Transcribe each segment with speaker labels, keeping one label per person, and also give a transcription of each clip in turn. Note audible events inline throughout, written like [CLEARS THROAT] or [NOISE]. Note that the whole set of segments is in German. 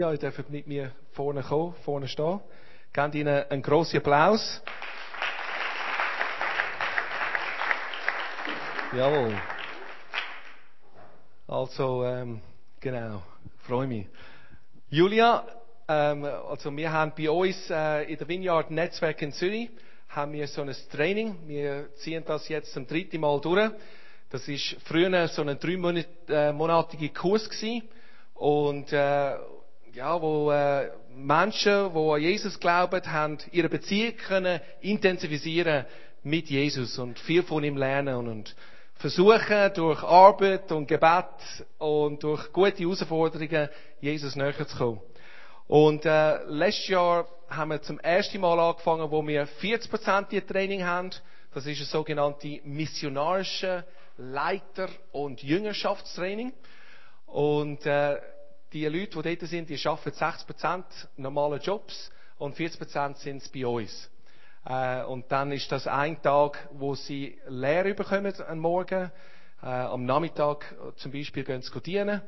Speaker 1: Ja, ihr dürft mit mir vorne kommen, vorne stehen. Gebt ihnen einen grossen Applaus. Jawohl. Also, ähm, genau, freue mich. Julia, ähm, also wir haben bei uns äh, in der Vineyard Netzwerk in Zürich haben wir so ein Training. Wir ziehen das jetzt zum dritten Mal durch. Das ist früher so ein dreimonatiger Kurs gewesen. Und äh, ja, wo äh, Menschen, die an Jesus glauben, haben ihre Beziehung können intensivieren mit Jesus und viel von ihm lernen und versuchen durch Arbeit und Gebet und durch gute Herausforderungen Jesus näher zu kommen. Und äh, letztes Jahr haben wir zum ersten Mal angefangen, wo wir 40% Training haben. Das ist ein sogenannte missionarische Leiter- und Jüngerschaftstraining. Und äh, die Leute, die dort sind, die arbeiten 60% normale Jobs und 40% sind es bei uns. Äh, und dann ist das ein Tag, wo sie Lehre bekommen am Morgen. Äh, am Nachmittag zum Beispiel gehen sie dienen.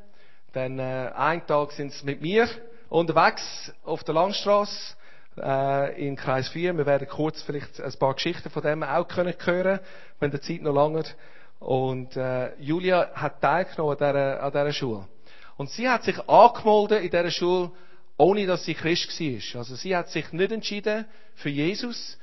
Speaker 1: Dann äh, ein Tag sind sie mit mir unterwegs auf der Langstrasse äh, in Kreis 4. Wir werden kurz vielleicht ein paar Geschichten von dem auch können hören, wenn die Zeit noch länger. Und äh, Julia hat teilgenommen an dieser, an dieser Schule. Und sie hat sich angemeldet in dieser Schule, ohne dass sie Christ war. Also sie hat sich nicht entschieden für Jesus.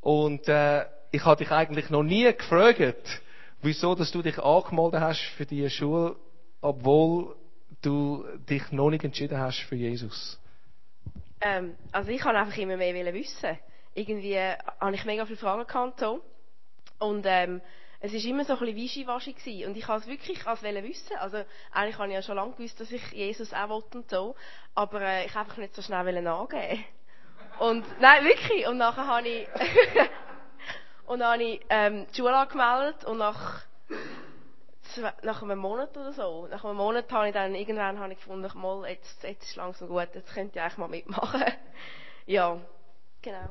Speaker 1: Und äh, ich habe dich eigentlich noch nie gefragt, wieso dass du dich angemeldet hast für diese Schule, obwohl du dich noch nicht entschieden hast für Jesus.
Speaker 2: Ähm, also ich kann einfach immer mehr wissen. Irgendwie habe ich mega viele Fragen gehabt. So. Und ähm, es war immer so ein bisschen wischiwaschi gewesen. Und ich wollte es wirklich als wissen. Also, eigentlich habe ich ja schon lange gewusst, dass ich Jesus auch wollte und so. Aber äh, ich einfach nicht so schnell angeben. Und, nein, wirklich. Und nachher habe ich, [LAUGHS] und dann habe ich, ähm, die Schule angemeldet und nach, nach einem Monat oder so, nach einem Monat habe ich dann, irgendwann habe ich gefunden, mal, jetzt, jetzt ist langsam gut, jetzt könnt ihr eigentlich mal mitmachen. [LAUGHS] ja, genau.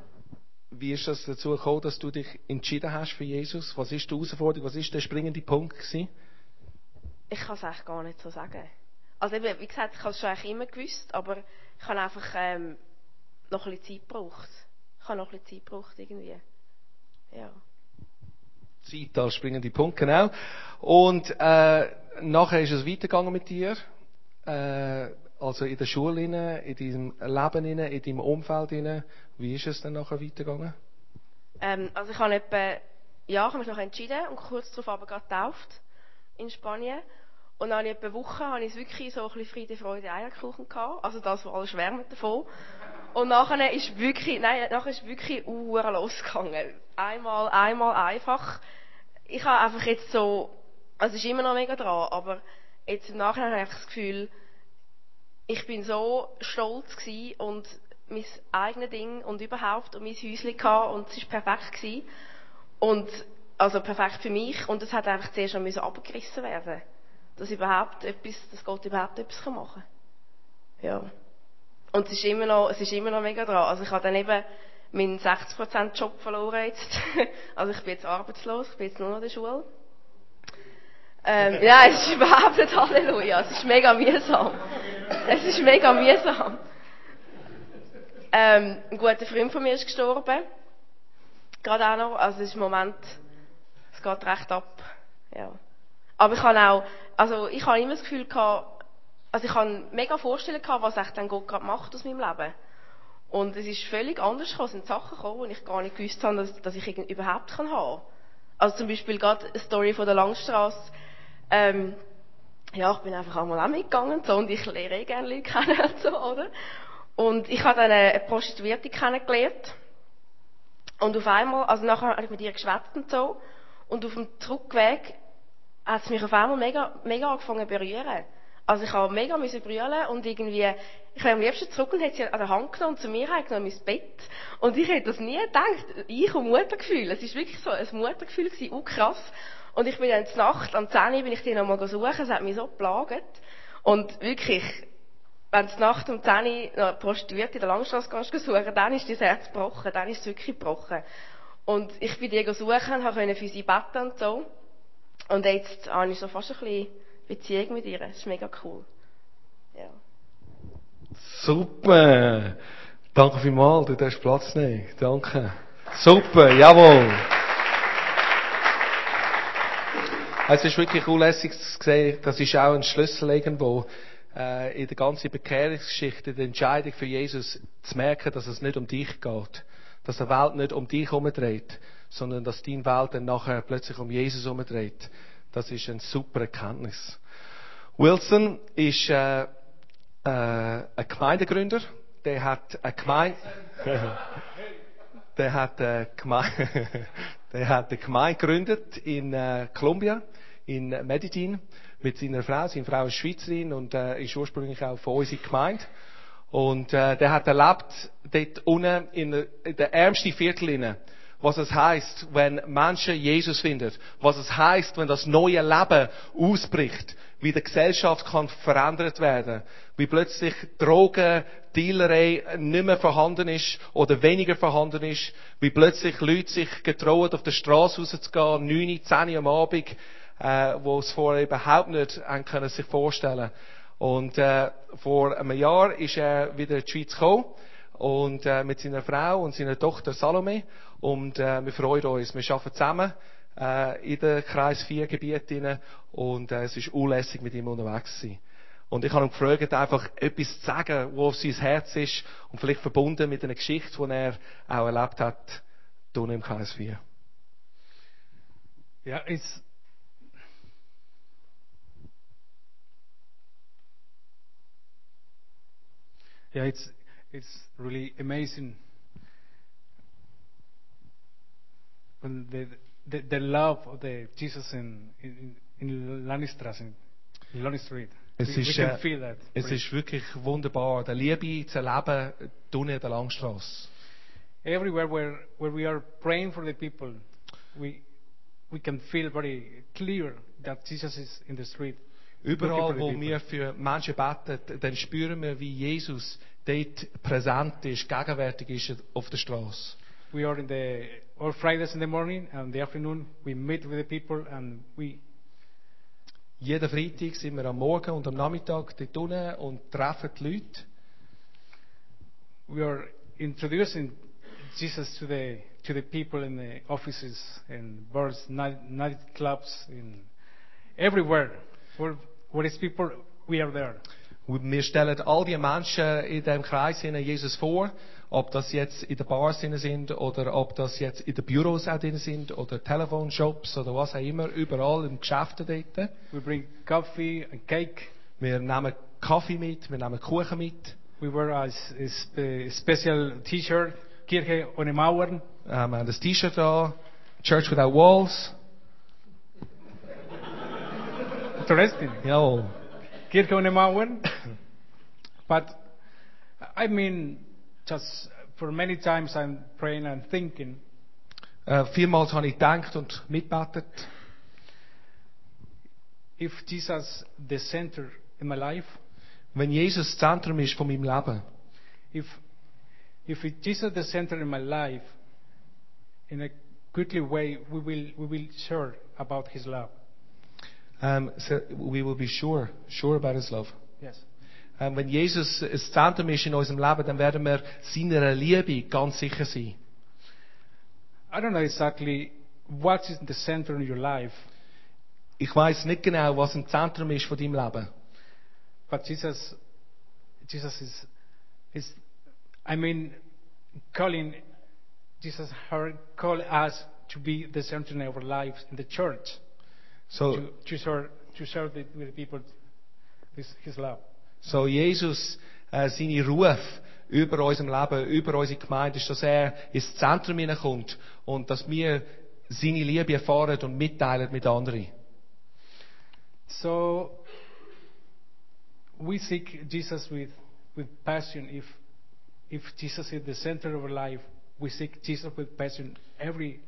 Speaker 1: Wie ist das dazu gekommen, dass du dich entschieden hast für Jesus? Was ist die Herausforderung? Was ist der springende Punkt gewesen?
Speaker 2: Ich kann es eigentlich gar nicht so sagen. Also eben, wie gesagt, ich habe es schon eigentlich immer gewusst, aber ich habe einfach ähm, noch ein bisschen Zeit gebraucht. Ich habe noch ein bisschen Zeit gebraucht irgendwie. Ja.
Speaker 1: Zeit als springende Punkt, genau. Und äh, nachher ist es weitergegangen mit dir. Äh, also in der Schule, in deinem Leben, in deinem Umfeld. Wie ist es dann nachher weitergegangen?
Speaker 2: Ähm, also ich habe etwa, ja, ich habe mich noch entschieden und kurz darauf aber gerade getauft in Spanien. Und dann habe ich etwa eine Woche habe ich wirklich so ein bisschen Friede, Freude, Eierkuchen gehabt. Also das, wo alle schwärmen davon. Und nachher ist wirklich, nein, nachher ist wirklich Uhr losgegangen. Einmal, einmal einfach. Ich habe einfach jetzt so, also es ist immer noch mega dran, aber jetzt im Nachhinein habe ich das Gefühl, ich bin so stolz gewesen und mein eigenes Ding und überhaupt und mein Häuschen gehabt und es ist perfekt gewesen. Und, also perfekt für mich und es hat einfach zuerst schon abgerissen werden dass überhaupt etwas, dass Gott überhaupt etwas machen kann. Ja. Und es ist immer noch, es ist immer noch mega dran. Also ich habe dann eben meinen 60% Job verloren jetzt. [LAUGHS] also ich bin jetzt arbeitslos, ich bin jetzt nur noch in der Schule. Ähm, [LAUGHS] ja, es ist überhaupt nicht Halleluja. Es ist mega mühsam. Es ist mega mühsam. Ähm, ein guter Freund von mir ist gestorben. Gerade auch noch. Also es ist im Moment, es geht recht ab. Ja. Aber ich habe auch, also ich habe immer das Gefühl gehabt, also ich habe mega Vorstellungen gehabt, was echt dann Gott gerade macht aus meinem Leben. Und es ist völlig anders gekommen. Es sind Sachen gekommen, die ich gar nicht gewusst habe, dass, dass ich überhaupt kann haben. Also zum Beispiel gerade eine Story von der Langstrasse. Ähm, ja, ich bin einfach einmal auch mitgegangen so, und ich lehre eh gerne Leute kennen so, oder? Und ich habe dann eine Prostituierte kennengelernt. Und auf einmal, also nachher habe ich mit ihr geschwätzt und so. Und auf dem Rückweg hat es mich auf einmal mega, mega angefangen zu berühren. Also ich habe mega müssen brüllen und irgendwie, ich wäre am liebsten zurück und hätte sie an der Hand genommen und zu mir genommen ins Bett. Und ich hätte das nie gedacht. Ich und Muttergefühl. Es ist wirklich so ein Muttergefühl gewesen, auch krass. Und ich bin dann zur Nacht, am 10 Uhr bin ich die nochmal suchen, es hat mich so geplagt. Und wirklich, wenn du Nacht um 10 Uhr noch Prostituierte in der Langstrasse gehst suchen, dann ist dein Herz gebrochen, dann ist es wirklich gebrochen. Und ich bin die suchen, habe für sie beten und so. Und jetzt habe ich so fast ein bisschen Beziehung mit ihr. Das ist mega cool. Ja.
Speaker 1: Super. Danke vielmals, du darfst Platz nehmen. Danke. Super, jawohl. Es ist wirklich unlässig zu sehen, das ist auch ein Schlüssel irgendwo äh, in der ganzen Bekehrungsgeschichte, der Entscheidung für Jesus zu merken, dass es nicht um dich geht. Dass die Welt nicht um dich herumdreht, sondern dass deine Welt dann nachher plötzlich um Jesus herumdreht. Das ist eine super Erkenntnis. Wilson ist äh, äh, ein Gemeindegründer. Der hat eine Gemeinde... [LAUGHS] der hat eine Gemeinde... [LAUGHS] der hat eine Gemeinde gegründet in äh, Kolumbien, in Medellin, mit seiner Frau. Seine Frau ist Schweizerin und äh, ist ursprünglich auch von unserer Gemeinde. Und äh, der hat erlebt, dort unten in, in der ärmsten Viertel, was es heißt, wenn Menschen Jesus finden, was es heißt, wenn das neue Leben ausbricht, wie die Gesellschaft kann verändert werden, wie plötzlich Drogen, Dealerei nicht mehr vorhanden ist oder weniger vorhanden ist, wie plötzlich Leute sich getrauen, auf der Straße rauszugehen, 9, 10 am Abend, äh, wo es vorher überhaupt nicht haben können sich vorstellen. Und äh, vor einem Jahr ist er wieder in die Schweiz gekommen und äh, mit seiner Frau und seiner Tochter Salome und äh, wir freuen uns. Wir arbeiten zusammen äh, in den Kreis 4 Gebieten und äh, es ist unlässig mit ihm unterwegs zu sein. Und ich habe ihn gefragt, einfach etwas zu sagen, wo sein Herz ist und vielleicht verbunden mit einer Geschichte, die er auch erlebt hat, hier im Kreis 4.
Speaker 3: Yeah, it's yeah, it's it's really amazing when the the, love of the Jesus in in, in in Lonnie Street.
Speaker 1: Es ist,
Speaker 3: can
Speaker 1: äh,
Speaker 3: feel that.
Speaker 1: Es ist wirklich wunderbar, der Liebe zu erleben, hier in der Langstrasse.
Speaker 3: everywhere where, where we are praying for the people, we we can feel very clear that Jesus is in the street.
Speaker 1: Überall, wo wir für Menschen beten, dann spüren wir, wie Jesus dort präsent ist, gegenwärtig ist auf der Straße.
Speaker 3: We are in the all Fridays in the morning and the afternoon. We meet with the people and we
Speaker 1: Jeden Freitag sind wir am Morgen und am Nachmittag dort unten und treffen die Leute.
Speaker 3: we are introducing Jesus to the to the people in the offices and bars, night nightclubs, in everywhere. Where where is people, we are there.
Speaker 1: Wir stellen all die Menschen in diesem Kreis hinein Jesus vor, ob das jetzt in den Bars sind oder ob das jetzt in den Büros auch drin sind oder Telefonshops oder was auch immer, überall im Geschäften dort.
Speaker 3: We bring coffee and cake.
Speaker 1: Wir nehmen Kaffee mit, wir nehmen Kuchen mit,
Speaker 3: We wear a, a spe- special T-shirt, Kirche ohne Mauern.
Speaker 1: äh, wir haben das T-Shirt an, Church Without Walls,
Speaker 3: Interesting.
Speaker 1: jawohl.
Speaker 3: Kirche ohne Mauern. but I mean, just for many times I'm praying and thinking,
Speaker 1: Äh, vielmals habe ich gedacht und mitbetet,
Speaker 3: if Jesus the center in my life,
Speaker 1: wenn Jesus das Zentrum ist von meinem Leben,
Speaker 3: if if Jesus the center in my life, in a quickly way we will we will share about His love.
Speaker 1: Ähm, so we will be sure, sure about His love.
Speaker 3: Yes.
Speaker 1: Um, ähm, wenn Jesus das Zentrum ist in unserem Leben, dann werden wir seiner Liebe ganz sicher sein.
Speaker 3: I don't know exactly what is the center in your life,
Speaker 1: Ich weiß nicht genau, was ein Zentrum ist von deinem Leben.
Speaker 3: but Jesus, Jesus is, is, I mean, calling, Jesus her call us to be the center in our lives in the church,
Speaker 1: So,
Speaker 3: to, share, to share the, with the people this, His love.
Speaker 1: so Jesus, äh, seine Ruf über unserem Leben, über unsere Gemeinde ist, dass er ins Zentrum hineinkommt und dass wir seine Liebe erfahren und mitteilen mit anderen.
Speaker 3: So we seek Jesus with, with passion. If, if Jesus is the center of our life, we seek Jesus with passion every,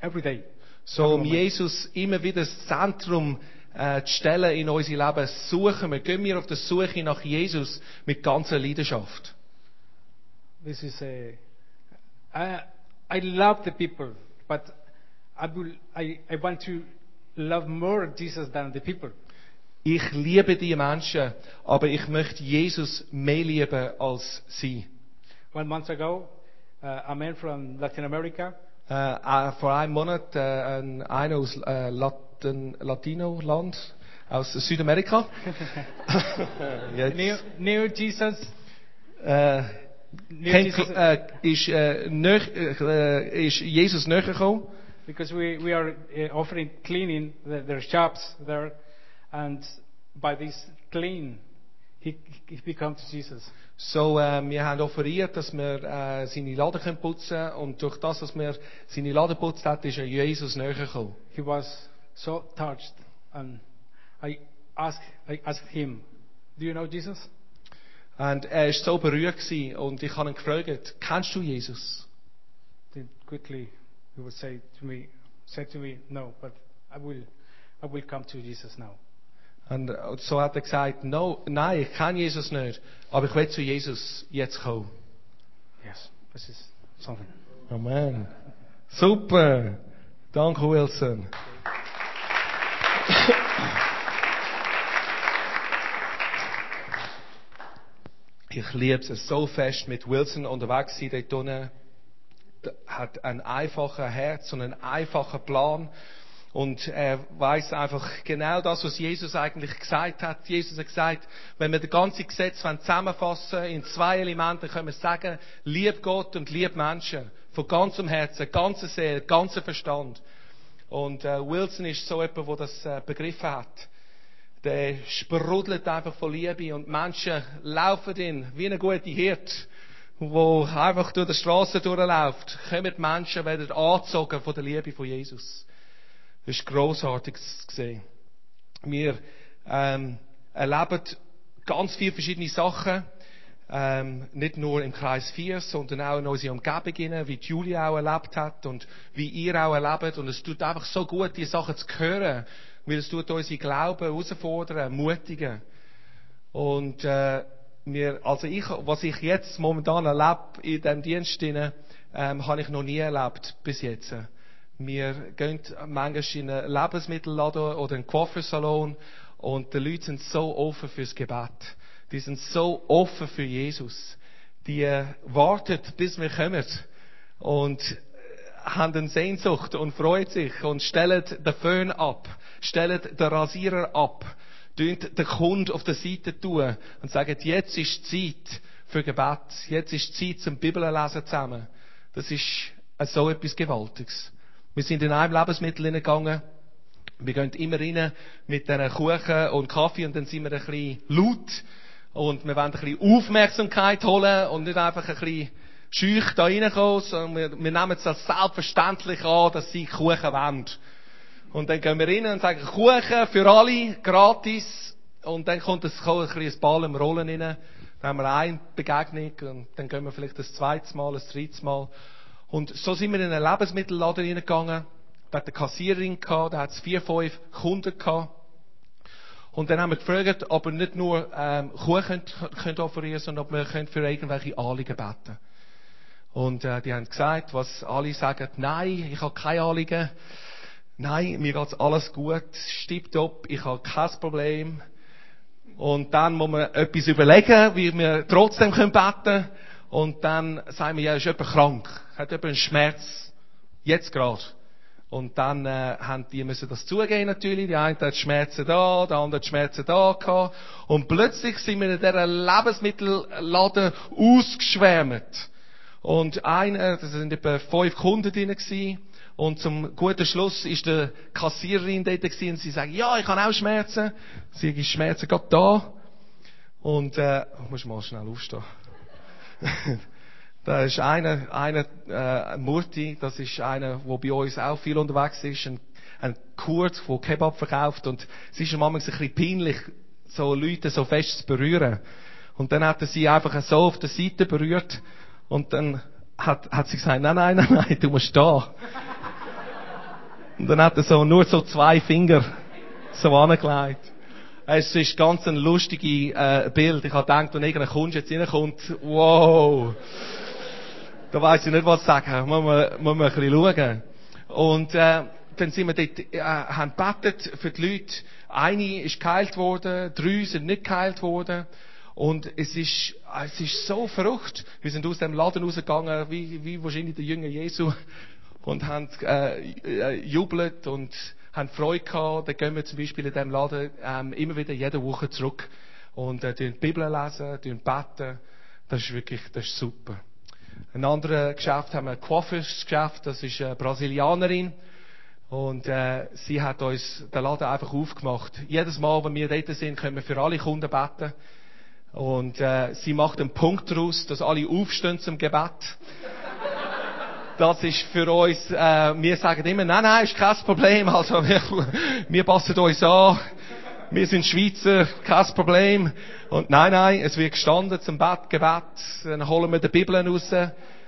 Speaker 3: every day.
Speaker 1: So, um. Jesus immer wieder das Zentrum äh, zu stellen in unser Leben, suchen wir, gehen wir auf der Suche nach Jesus mit ganzer Leidenschaft.
Speaker 3: This is a. I, I love the people, but I, will, I, I want to love more Jesus than the people.
Speaker 1: ich liebe die Menschen, aber ich möchte Jesus mehr lieben als sie.
Speaker 3: One month ago, uh, a man from Latin America
Speaker 1: Äh, äh, vor einem Monat äh, ein, einer aus äh, Latin, Latino-Land, aus Südamerika. Jetzt, [LAUGHS]
Speaker 3: knew, knew Jesus,
Speaker 1: äh,
Speaker 3: knew
Speaker 1: kennt,
Speaker 3: Jesus
Speaker 1: äh, ist, äh, nöch, äh, ist Jesus näher gekommen.
Speaker 3: because we, we are uh, offering cleaning the, their shops there, and by this clean, he, he becomes Jesus.
Speaker 1: So, äh, wir haben offeriert, dass wir äh, seine Laden können putzen und durch das, dass wir seine Laden putzt hat, ist er Jesus näher gekommen.
Speaker 3: He was so touched, and I asked, I asked him, "Do you know Jesus?"
Speaker 1: Und er ist so berührt gewesen und ich habe ihn gefragt, kennst du Jesus?
Speaker 3: Then quickly he would say to me, said to me, "No, but I will, I will come to Jesus now."
Speaker 1: Und so hat er gesagt, no, nein, ich kenne Jesus nicht, aber ich will zu Jesus jetzt kommen.
Speaker 3: Yes, this is something.
Speaker 1: Amen. Super. Danke, Wilson. Ich liebe es so fest, mit Wilson unterwegs zu sein dort unten. Er hat ein einfaches Herz und einen einfachen Plan. Und er weiß einfach genau das, was Jesus eigentlich gesagt hat. Jesus hat gesagt, wenn wir das ganze Gesetz zusammenfassen in zwei Elemente, können wir sagen, lieb Gott und lieb Menschen. Von ganzem Herzen, ganzer Seele, ganzer Verstand. Und äh, Wilson ist so jemand, der das äh, begriffen hat. Der sprudelt einfach von Liebe und Menschen laufen ihn wie eine gute Hirt, wo einfach durch die Straße durchläuft. Kommen die Menschen, werden angezogen von der Liebe von Jesus. Das ist grossartig zu sehen. Wir ähm, erleben ganz viele verschiedene Sachen. Ähm, nicht nur im Kreis 4, sondern auch in unserer Umgebung, hinein, wie Julia auch erlebt hat und wie ihr auch erlebt. Und es tut einfach so gut, diese Sachen zu hören, weil es tut unsere Glauben herausfordern, ermutigen. Und äh, wir, also ich, was ich jetzt momentan erlebe in diesem Dienst, ähm, habe ich noch nie erlebt bis jetzt. Wir gehen manchmal in einen Lebensmittelladen oder einen Coiffeursalon und die Leute sind so offen fürs Gebet. Die sind so offen für Jesus. Die äh, warten, bis wir kommen und äh, haben eine Sehnsucht und freuen sich und stellen den Föhn ab, stellen den Rasierer ab, tun den Kunden auf der Seite tun und sagen, jetzt ist Zeit für Gebet, jetzt ist Zeit zum Bibellesen zusammen. Das ist äh, so etwas Gewaltiges. Wir sind in einem Lebensmittel hineingegangen. Wir gehen immer rein mit diesen Kuchen und Kaffee und dann sind wir ein bisschen laut. Und wir wollen ein bisschen Aufmerksamkeit holen und nicht einfach ein bisschen schüch da reinkommen, sondern wir, wir nehmen es als selbstverständlich an, dass sie Kuchen wollen. Und dann gehen wir rein und sagen, Kuchen für alle, gratis. Und dann kommt es ein bisschen ein Ball im Rollen rein. Dann haben wir eine Begegnung und dann gehen wir vielleicht das zweite Mal, das dritte Mal. Und so sind wir in einen Lebensmittelladen reingegangen. Da hat eine Kassiererin gehabt, da hat es vier, fünf Kunden gehabt. Und dann haben wir gefragt, ob wir nicht nur ähm, Kuchen könnt, könnt offerieren sondern ob wir für irgendwelche Anliegen beten Und äh, die haben gesagt, was alle sagen, nein, ich habe keine Anliegen. Nein, mir geht's alles gut, tipptopp, ich habe kein Problem. Und dann muss man etwas überlegen, wie wir trotzdem beten können. Und dann sagen wir, ja, ist jemand krank, hat jemand einen Schmerz, jetzt gerade. Und dann äh, haben die müssen das zugeben natürlich. Die eine hat Schmerzen da, der andere hat Schmerzen da gehabt. Und plötzlich sind wir in dieser Lebensmittelladen ausgeschwärmt. Und einer, das sind etwa fünf Kunden drin gewesen. Und zum guten Schluss ist der Kassiererin dort gewesen und sie sagt, ja, ich habe auch Schmerzen. Sie hat Schmerzen gerade da. Und, äh, ich muss mal schnell aufstehen. Da ist einer, einer, äh, Murti, das ist einer, der bei uns auch viel unterwegs ist, ein, ein Kurt, der Kebab verkauft und es ist ihm manchmal ein bisschen peinlich, so Leute so fest zu berühren. Und dann hat er sie einfach so auf der Seite berührt und dann hat, hat sie gesagt, nein, nein, nein, nein, du musst da. Und dann hat er so nur so zwei Finger so angelegt. Es ist ganz ein lustiges äh, Bild. Ich habe gedacht, wenn irgendein Kunde jetzt reinkommt, wow, da weiß ich nicht, was sagen. Muss man, muss man ein bisschen schauen. Und äh, dann sind wir dort, äh, haben gebetet für die Leute. Eine ist geheilt worden, drei sind nicht geheilt worden. Und es ist, es ist so verrückt. Wir sind aus dem Laden rausgegangen, wie, wie wahrscheinlich der Jünger Jesu, und haben äh, äh, jubelt und haben Freude gehabt. Dann gehen wir zum Beispiel in diesem Laden ähm, immer wieder jede Woche zurück und äh, die Bibel lesen, beten. Das ist wirklich, das ist super. Ein anderes Geschäft haben wir ein Coiffeursgeschäft, das ist eine Brasilianerin. Und äh, sie hat uns den Laden einfach aufgemacht. Jedes Mal, wenn wir dort sind, können wir für alle Kunden beten. Und äh, sie macht einen Punkt daraus, dass alle aufstehen zum Gebet. Das ist für uns, äh, wir sagen immer, nein, nein, ist kein Problem. Also [LAUGHS] wir, wir passen uns an. Wir sind Schweizer, kein Problem. Und nein, nein, es wird gestanden zum Bett, Gebet. Dann holen wir die Bibel raus.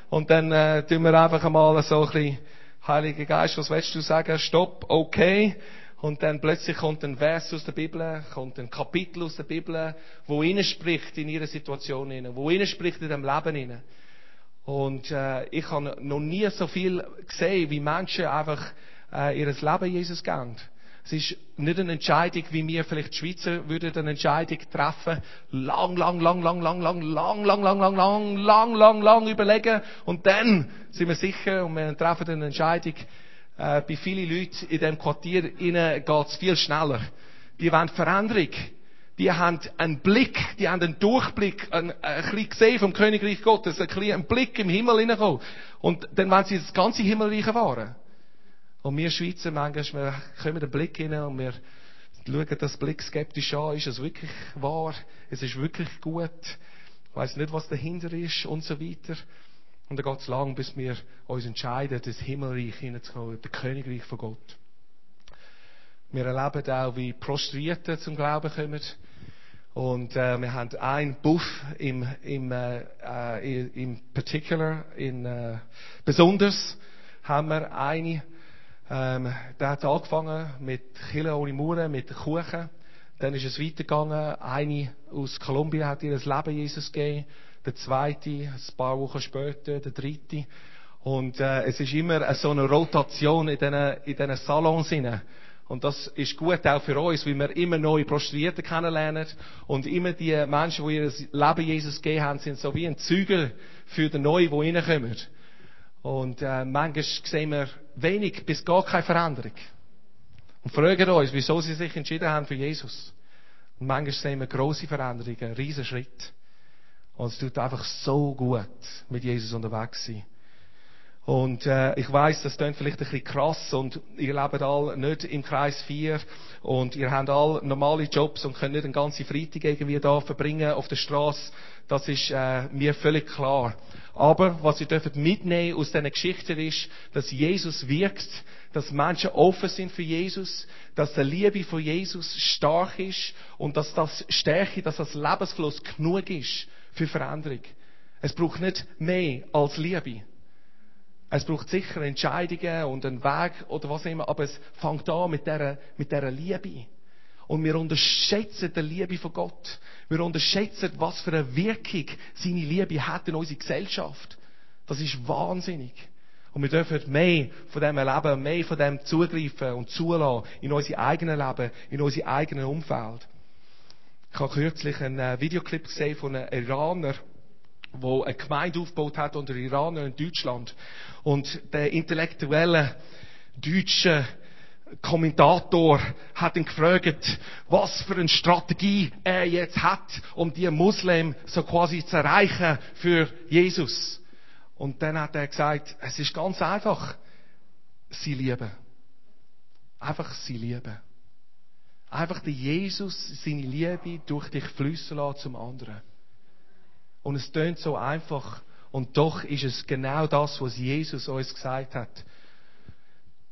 Speaker 1: Und dann äh, tun wir einfach einmal so ein bisschen, Heiliger Geist, was willst du sagen? Stopp, okay. Und dann plötzlich kommt ein Vers aus der Bibel, kommt ein Kapitel aus der Bibel, wo ihnen spricht in ihrer Situation wo ihnen spricht in dem Leben hinein. Und äh, ich habe noch nie so viel gesehen, wie Menschen einfach äh, ihr Leben Jesus geben. Es ist nicht eine Entscheidung, wie wir vielleicht die Schweizer würden eine Entscheidung treffen, lang, lang, lang, lang, lang, lang, lang, lang, lang, lang, lang, lang, lang, lang überlegen und dann sind wir sicher und wir treffen eine Entscheidung. Äh, bei vielen Leuten in dem Quartier ihnen geht's viel schneller. Die wollen Veränderung. Die haben einen Blick, die haben einen Durchblick, ein, ein bisschen gesehen vom Königreich Gottes, ein, bisschen, einen Blick im Himmel hineinkommen. Und dann wollen sie das ganze Himmelreich erfahren. Und wir Schweizer, manchmal, wir kommen den Blick hinein und wir schauen das Blick skeptisch an. Ist es wirklich wahr? Es ist wirklich gut? Ich weiss nicht, was dahinter ist und so weiter. Und dann geht es lang, bis wir uns entscheiden, das Himmelreich hineinzukommen, das Königreich von Gott. Wir erleben auch, wie Prostrierte zum Glauben kommen. Und äh, wir haben einen Buff im, im, äh, äh im Particular, in, äh, besonders haben wir eine, ähm, der hat angefangen mit Chile ohne Mauern, mit Kuchen. Dann ist es weitergegangen. Eine aus Kolumbien hat ihr das Leben Jesus gegeben. Der zweite, ein paar Wochen später, der dritte. Und äh, es ist immer so eine Rotation in diesen, in diesen Salons hinein. Und das ist gut auch für uns, weil wir immer neue Prostituierte kennenlernen. Und immer die Menschen, die ihr Leben Jesus gegeben haben, sind so wie ein Zügel für den Neuen, die reinkommen. Und äh, manchmal sehen wir wenig bis gar keine Veränderung. Und fragen uns, wieso sie sich entschieden haben für Jesus. Und manchmal sehen wir grosse Veränderungen, einen riesen Schritt. Und es tut einfach so gut, mit Jesus unterwegs sein. Und äh, ich weiß, das klingt vielleicht ein bisschen krass und ihr lebt alle nicht im Kreis 4 und ihr habt alle normale Jobs und könnt nicht den ganzen Freitag irgendwie da verbringen auf der Straße. Das ist äh, mir völlig klar. Aber was ihr dürft mitnehmen aus diesen Geschichten ist, dass Jesus wirkt, dass Menschen offen sind für Jesus, dass die Liebe von Jesus stark ist und dass das Stärke, dass das Lebensfluss genug ist für Veränderung. Es braucht nicht mehr als Liebe. Es braucht sicher Entscheidungen und einen Weg oder was immer, aber es fängt an mit dieser, mit dieser Liebe. Und wir unterschätzen die Liebe von Gott. Wir unterschätzen, was für eine Wirkung seine Liebe hat in unserer Gesellschaft. Das ist wahnsinnig. Und wir dürfen mehr von dem erleben, mehr von dem zugreifen und zulassen in unser eigenes Leben, in unser eigenes Umfeld. Ich habe kürzlich einen äh, Videoclip gesehen von einem Iraner, wo eine Gemeinde aufgebaut hat unter Iranern in Deutschland. Und der intellektuelle deutsche Kommentator hat ihn gefragt, was für eine Strategie er jetzt hat, um die Muslim so quasi zu erreichen für Jesus. Und dann hat er gesagt, es ist ganz einfach. Sie lieben. Einfach sie lieben. Einfach der Jesus seine Liebe durch dich fließen lassen zum anderen. Und es tönt so einfach. Und doch ist es genau das, was Jesus uns gesagt hat,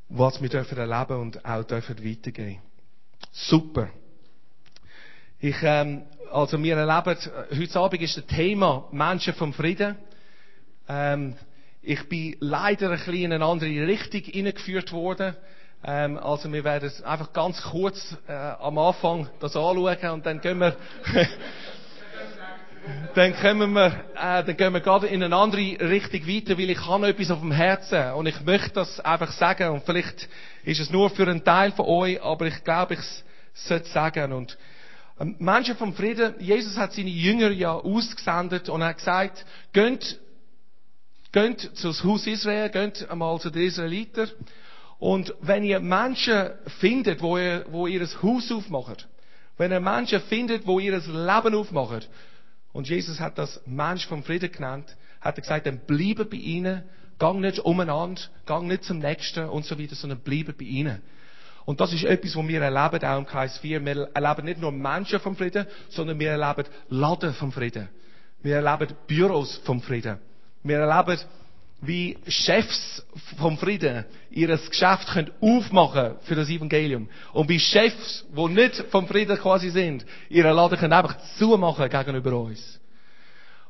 Speaker 1: was wir dürfen erleben und auch dürfen weitergehen. Super. Ich, ähm, also wir erleben, heute Abend ist das Thema Menschen vom Frieden. Ähm, ich bin leider ein bisschen in eine andere Richtung hineingeführt worden. Ähm, also wir werden es einfach ganz kurz äh, am Anfang das anschauen und dann gehen wir dann kommen wir, äh, dann gehen wir gerade in eine andere Richtung weiter, weil ich habe etwas auf dem Herzen und ich möchte das einfach sagen und vielleicht ist es nur für einen Teil von euch, aber ich glaube, ich sollte sagen und ähm, Menschen vom Frieden, Jesus hat seine Jünger ja ausgesendet und hat gesagt, geht, geht zu Haus Israel, geht einmal zu den Israeliten und wenn ihr Menschen findet, wo ihr, wo ihr ein Haus aufmacht, wenn ihr Menschen findet, wo ihr ein Leben aufmacht, und Jesus hat das Mensch vom Frieden genannt, hat gesagt, dann bleibe bei ihnen, gang nicht umeinander, gang nicht zum Nächsten und so weiter, sondern bleibe bei ihnen. Und das ist etwas, was wir erleben, auch im Kreis 4. Wir erleben nicht nur Menschen vom Frieden, sondern wir erleben Laden vom Frieden. Wir erleben Büros vom Frieden. Wir erleben wie Chefs vom Frieden ihr Geschäft können aufmachen für das Evangelium. Und wie Chefs, die nicht vom Frieden quasi sind, ihre Laden können einfach zumachen gegenüber uns.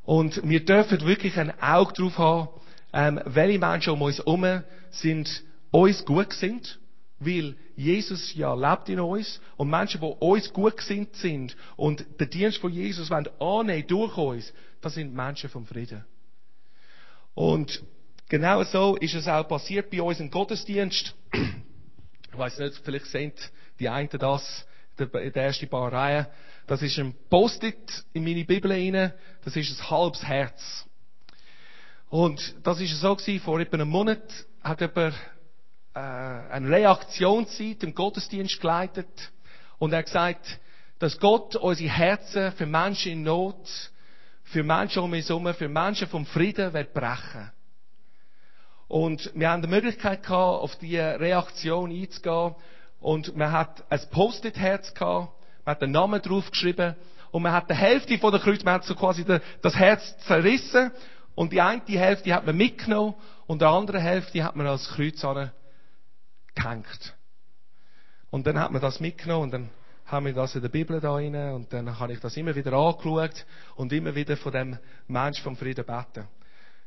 Speaker 1: Und wir dürfen wirklich ein Auge drauf haben, ähm, welche Menschen um uns herum sind, uns gut sind, weil Jesus ja lebt in uns und Menschen, die uns gut gesinnt sind und den Dienst von Jesus wollen annehmen durch uns, das sind Menschen vom Frieden. Und Genau so ist es auch passiert bei uns im Gottesdienst. Ich weiß nicht, vielleicht sehen die einen das in der ersten paar Reihen. Das ist ein Post-it in meine Bibel rein. Das ist ein halbes Herz. Und das ist so gewesen, vor etwa einem Monat hat jemand äh, eine Reaktionszeit im Gottesdienst geleitet und er hat gesagt, dass Gott unsere Herzen für Menschen in Not, für Menschen um uns herum, für Menschen vom Frieden wird brechen. Und wir haben die Möglichkeit gehabt, auf diese Reaktion einzugehen. Und man hat ein Post-it-Herz gehabt, man hat den Namen draufgeschrieben und man hat die Hälfte von der Kreuz, man hat so quasi das Herz zerrissen und die eine Hälfte hat man mitgenommen und die andere Hälfte hat man als Kreuz gehängt. Und dann hat man das mitgenommen und dann haben wir das in der Bibel da rein und dann habe ich das immer wieder angeschaut und immer wieder von dem Mensch vom Frieden beten.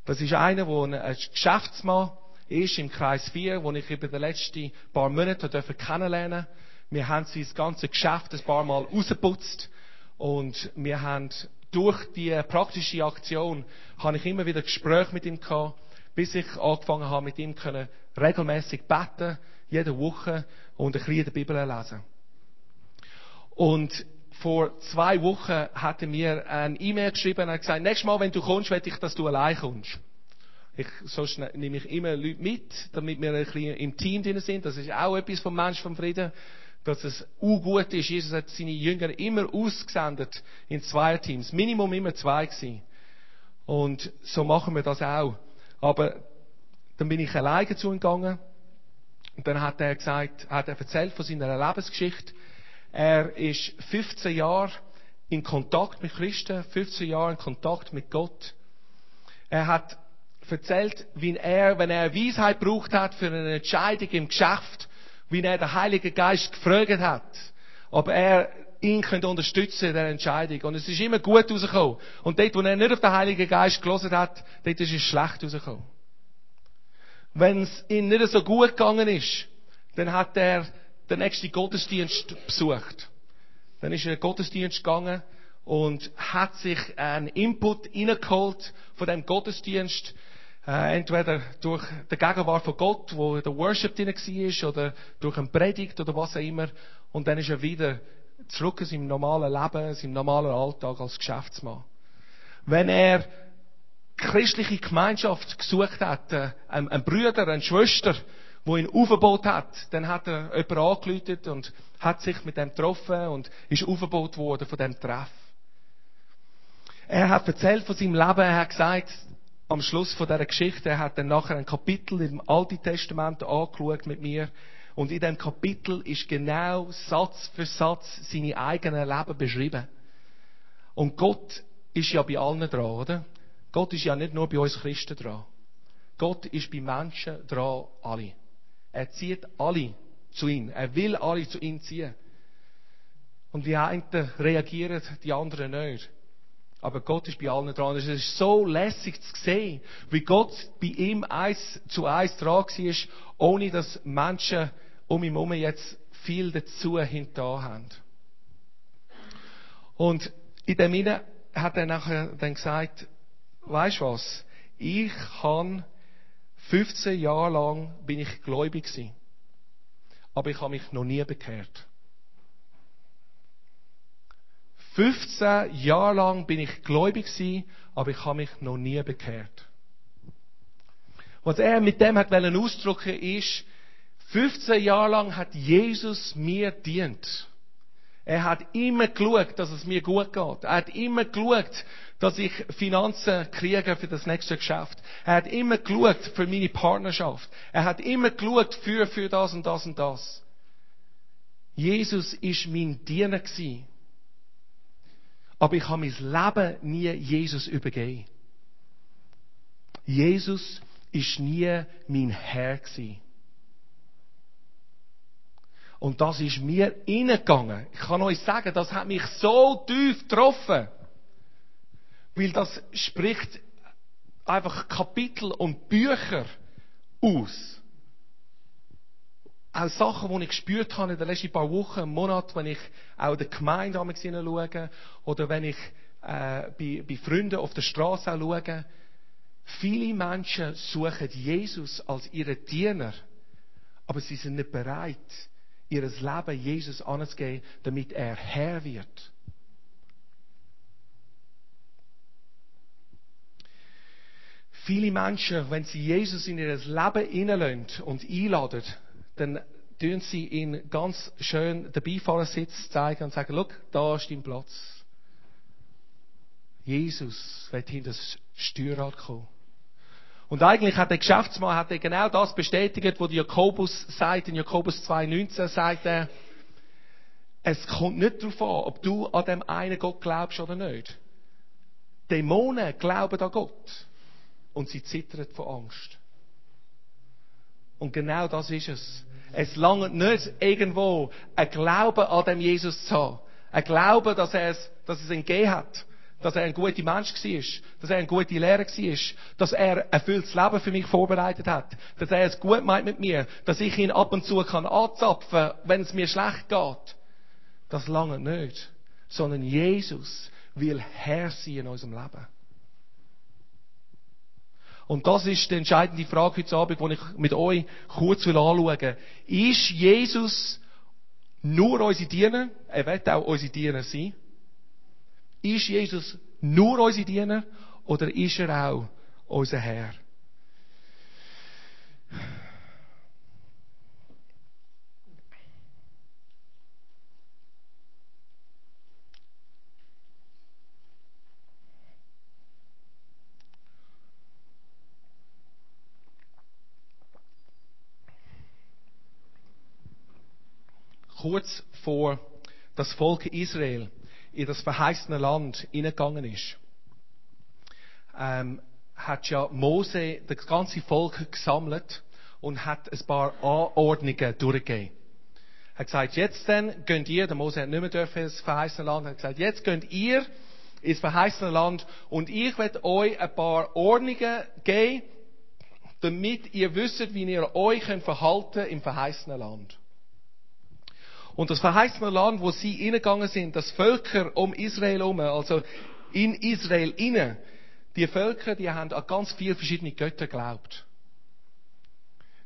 Speaker 1: Das ist einer, der ein Geschäftsmann ist im Kreis 4, den ich über die letzten paar Monate kennenlernen durfte. Wir haben sein ganzes Geschäft ein paar Mal rausgeputzt und wir haben durch die praktische Aktion habe ich immer wieder Gespräche mit ihm gehabt, bis ich angefangen habe, mit ihm können regelmäßig beten, jede Woche und ein bisschen die Bibel lesen. Und vor zwei Wochen hat er mir ein E-Mail geschrieben und hat gesagt, nächstes Mal, wenn du kommst, will ich, dass du allein kommst. Ich, sonst ne, nehme ich immer Leute mit, damit wir ein bisschen im Team drin sind. Das ist auch etwas vom Mensch vom Frieden, dass es gut ist. Jesus hat seine Jünger immer ausgesendet in zwei Teams. Minimum immer zwei gewesen. Und so machen wir das auch. Aber dann bin ich alleine zu ihm gegangen. Und dann hat er gesagt, hat er erzählt von seiner Lebensgeschichte. Er ist 15 Jahre in Kontakt mit Christen, 15 Jahre in Kontakt mit Gott. Er hat erzählt, wie er, wenn er Weisheit braucht hat für eine Entscheidung im Geschäft, wie er den Heiligen Geist gefragt hat, ob er ihn könnte unterstützen in dieser Entscheidung. Und es ist immer gut rausgekommen. Und dort, wo er nicht auf den Heiligen Geist gelesen hat, dort ist es schlecht rausgekommen. Wenn es ihm nicht so gut gegangen ist, dann hat er den nächsten Gottesdienst besucht. Dann ist er in den Gottesdienst gegangen und hat sich einen Input reingeholt von dem Gottesdienst. Äh, entweder durch die Gegenwart von Gott, wo der Worship drin war, oder durch eine Predigt oder was auch immer. Und dann ist er wieder zurück in seinem normalen Leben, in seinem normalen Alltag als Geschäftsmann. Wenn er christliche Gemeinschaft gesucht hat, äh, ein, ein Bruder, eine Schwester, wo ihn aufgebaut hat, dann hat er jemanden angeläutet und hat sich mit dem getroffen und ist aufgebaut worden von dem Treff. Er hat erzählt von seinem Leben, er hat gesagt, am Schluss von dieser Geschichte, er hat dann nachher ein Kapitel im Alten Testament angeschaut mit mir und in diesem Kapitel ist genau Satz für Satz seine eigene Leben beschrieben. Und Gott ist ja bei allen dran, oder? Gott ist ja nicht nur bei uns Christen dran. Gott ist bei Menschen dran, alle. Er zieht alle zu ihm. Er will alle zu ihm ziehen. Und die einen reagieren, die anderen nicht. Aber Gott ist bei allen dran. Es ist so lässig zu sehen, wie Gott bei ihm eins zu eins dran war, ohne dass Menschen um ihn herum jetzt viel dazu hinter haben. Und in dem Sinne hat er nachher dann gesagt, weißt was? Ich kann 15 Jahre lang bin ich gläubig gewesen. Aber ich habe mich noch nie bekehrt. 15 Jahre lang bin ich gläubig gewesen, aber ich habe mich noch nie bekehrt. Was er mit dem hat ausdrücken ist, 15 Jahre lang hat Jesus mir dient. Er hat immer geschaut, dass es mir gut geht. Er hat immer geschaut, dass ich Finanzen kriege für das nächste Geschäft. Er hat immer geschaut für meine Partnerschaft. Er hat immer geschaut für, für das und das und das. Jesus ist mein Diener gewesen. Aber ich habe mein Leben nie Jesus übergeben. Jesus ist nie mein Herr gewesen. Und das ist mir reingegangen. Ich kann euch sagen, das hat mich so tief getroffen. Weil das spricht einfach Kapitel und Bücher aus. Auch Sachen, die ich gespürt habe in den letzten paar Wochen, Monaten, wenn ich auch in der Gemeinde schaue, oder wenn ich äh, bei, bei Freunden auf der Straße schaue. Viele Menschen suchen Jesus als ihren Diener, aber sie sind nicht bereit, ihr Leben Jesus anzugeben, damit er Herr wird. Viele Menschen, wenn sie Jesus in ihr Leben hineinlassen und einladen, dann tun sie ihn ganz schön den Beifahrersitz zeigen und sagen, schau, da ist dein Platz. Jesus wird hinter das Steuerrad kommen. Und eigentlich hat der Geschäftsmann hat er genau das bestätigt, was Jakobus sagt. In Jakobus 2,19 sagt er, es kommt nicht darauf an, ob du an dem einen Gott glaubst oder nicht. Dämonen glauben an Gott. Und sie zittern vor Angst. Und genau das ist es. Es langt nicht irgendwo ein Glaube an dem Jesus zu haben. Ein Glaube, dass, er es, dass es ihn gegeben hat dass er ein guter Mensch war, dass er ein guter Lehrer war, dass er ein erfülltes Leben für mich vorbereitet hat, dass er es gut meint mit mir, dass ich ihn ab und zu kann anzapfen, wenn es mir schlecht geht. Das lange nicht, sondern Jesus will Herr sein in unserem Leben. Und das ist die entscheidende Frage heute Abend, die ich mit euch kurz anschauen will. Ist Jesus nur unsere Diener? Er wird auch unsere Diener sein. Ist Jesus nur unser Diener oder ist er auch unser Herr? Kurz vor das Volk Israel in das verheißene Land hineingegangen ist, ähm, hat ja Mose das ganze Volk gesammelt und hat ein paar Anordnungen durchgegeben. Er hat gesagt, jetzt dann könnt ihr, der Mose hat nicht mehr dürfen ins verheißene Land, er hat gesagt, jetzt könnt ihr ins verheißene Land und ich werde euch ein paar Ordnungen geben, damit ihr wisst, wie ihr euch verhalten im verheißenen Land. Und das verheißene Land, wo sie hineingegangen sind, das Völker um Israel herum, also in Israel inne, die Völker, die haben an ganz viele verschiedene Götter geglaubt.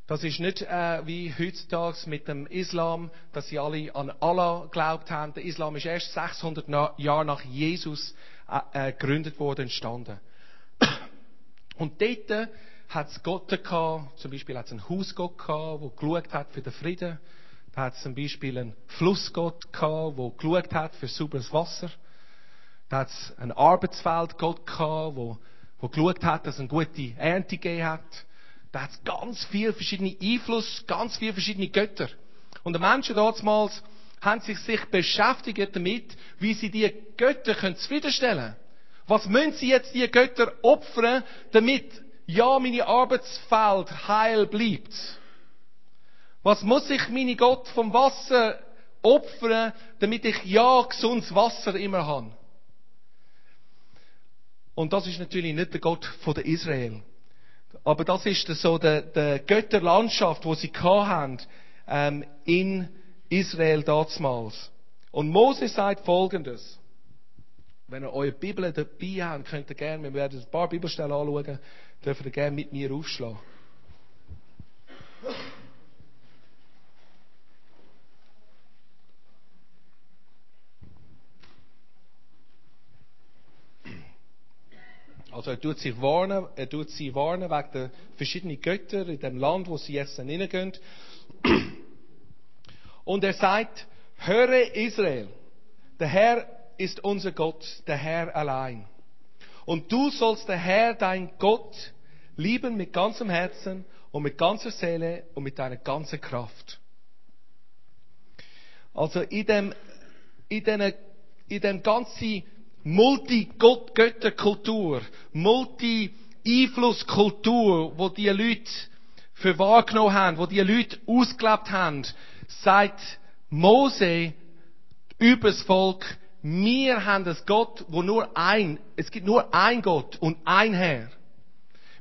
Speaker 1: Das ist nicht äh, wie heutzutage mit dem Islam, dass sie alle an Allah geglaubt haben. Der Islam ist erst 600 Jahre nach Jesus äh, äh, gegründet worden, entstanden. [CLEARS THROAT] Und dort hat es Götter gehabt, zum Beispiel hat es einen Hausgott gehabt, der geschaut hat für den Frieden. Da hat es zum Beispiel einen Flussgott gehabt, der geschaut hat für sauberes Wasser. Da hat es einen Arbeitsfeldgott gehabt, der, der geschaut hat, dass es eine gute Ernte gegeben hat. Da hat es ganz viele verschiedene Einfluss, ganz viele verschiedene Götter. Und die Menschen damals haben sich, sich beschäftigt damit, wie sie die Götter können zufriedenstellen können. Was müssen sie jetzt die Götter opfern, damit ja meine Arbeitsfeld heil bleibt? Was muss ich meine Gott vom Wasser opfern, damit ich ja gesundes Wasser immer habe? Und das ist natürlich nicht der Gott von der Israel. Aber das ist so der, der Götterlandschaft, wo sie haben, ähm, in Israel damals. Und Mose sagt Folgendes. Wenn ihr eure Bibel dabei habt, könnt ihr gerne, wir werden ein paar Bibelstellen anschauen, dürft ihr gerne mit mir aufschlagen. Also er tut sich warnen, er tut sie warnen wegen der verschiedenen Götter in dem Land, wo sie jetzt hineingehen. Und er sagt, höre Israel, der Herr ist unser Gott, der Herr allein. Und du sollst der Herr, dein Gott, lieben mit ganzem Herzen und mit ganzer Seele und mit deiner ganzen Kraft. Also in dem, in dem, in dem ganzen Multi-Götterkultur, Multi-Einflusskultur, wo die Leute für wahrgenommen haben, wo die Leute ausgelebt haben, sagt Mose übers Volk, wir haben das Gott, wo nur ein, es gibt nur ein Gott und ein Herr.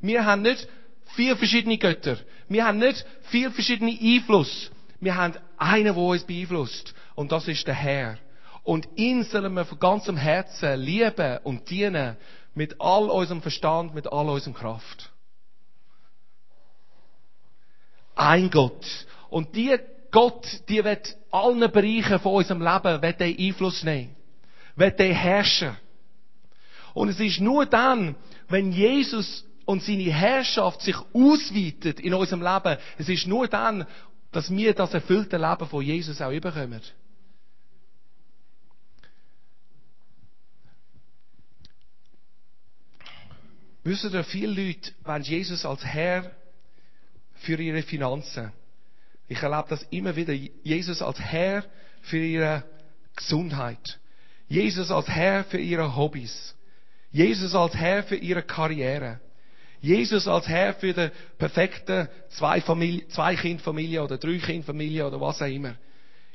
Speaker 1: Wir haben nicht vier verschiedene Götter. Wir haben nicht vier verschiedene Einfluss. Wir haben einen, der uns beeinflusst. Und das ist der Herr. Und ihn sollen wir von ganzem Herzen lieben und dienen mit all unserem Verstand, mit all unserer Kraft. Ein Gott. Und die Gott, die wird allen Bereichen von unserem Leben, wird Einfluss nehmen. Wird herrschen. Und es ist nur dann, wenn Jesus und seine Herrschaft sich ausweitet in unserem Leben, es ist nur dann, dass wir das erfüllte Leben von Jesus auch überkommen. Wissen ihr, viele Leute wollen Jesus als Herr für ihre Finanzen. Ich erlebe das immer wieder. Jesus als Herr für ihre Gesundheit. Jesus als Herr für ihre Hobbys. Jesus als Herr für ihre Karriere. Jesus als Herr für die perfekte zwei, Familie, zwei oder drei Kindfamilie oder was auch immer.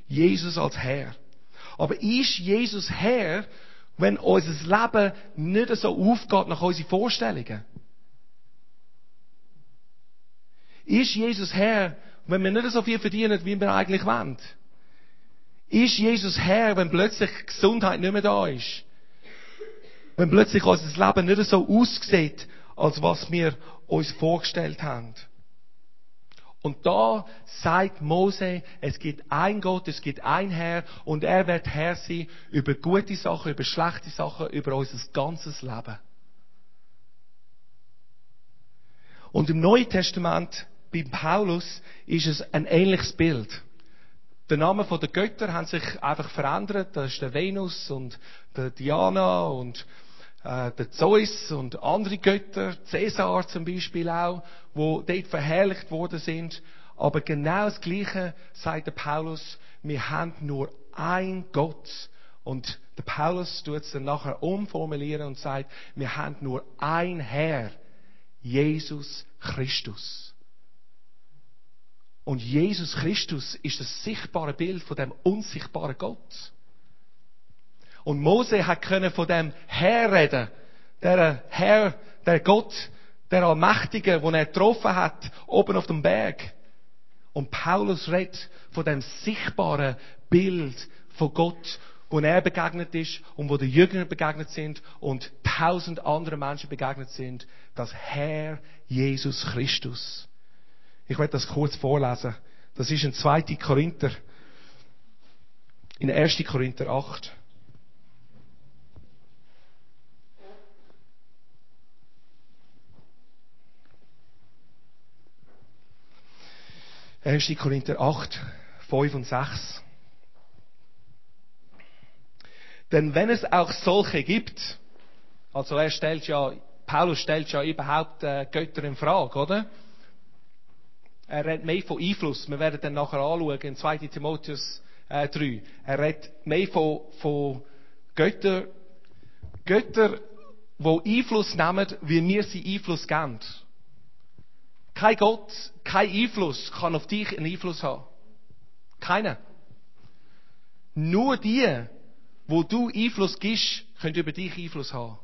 Speaker 1: Jesus als Herr. Aber ist Jesus Herr wenn unser Leben nicht so aufgeht nach unseren Vorstellungen? Ist Jesus Herr, wenn wir nicht so viel verdienen, wie wir eigentlich wollen? Ist Jesus Herr, wenn plötzlich Gesundheit nicht mehr da ist? Wenn plötzlich unser Leben nicht so aussieht, als was wir uns vorgestellt haben? Und da sagt Mose, es gibt ein Gott, es gibt ein Herr und er wird Herr sein über gute Sachen, über schlechte Sachen, über unser ganzes Leben. Und im Neuen Testament, bei Paulus, ist es ein ähnliches Bild. Der Name der Götter haben sich einfach verändert. Das ist der Venus und der Diana und äh, der Zeus und andere Götter, Cäsar zum Beispiel auch, wo dort verherrlicht worden sind. Aber genau das Gleiche sagt der Paulus, wir haben nur ein Gott. Und der Paulus tut es dann nachher umformulieren und sagt, wir haben nur ein Herr, Jesus Christus. Und Jesus Christus ist das sichtbare Bild von dem unsichtbaren Gott. Und Mose hat können von dem Herr reden. Der Herr, der Gott, der Allmächtige, den er getroffen hat, oben auf dem Berg. Und Paulus redet von dem sichtbaren Bild von Gott, wo er begegnet ist und wo die Jünger begegnet sind und tausend andere Menschen begegnet sind. Das Herr Jesus Christus. Ich werde das kurz vorlesen. Das ist in 2. Korinther, in 1. Korinther 8. 1. Korinther 8, 5 und 6. Denn wenn es auch solche gibt, also er stellt ja, Paulus stellt ja überhaupt äh, Götter in Frage, oder? Er redet mehr von Einfluss. Wir werden dann nachher anschauen in 2. Timotheus äh, 3. Er redet mehr von, von Götter, Götter, die Einfluss nehmen, wie wir sie Einfluss geben. Kein Gott, kein Einfluss kann auf dich einen Einfluss haben. Keiner. Nur die, wo du Einfluss gibst, können über dich Einfluss haben.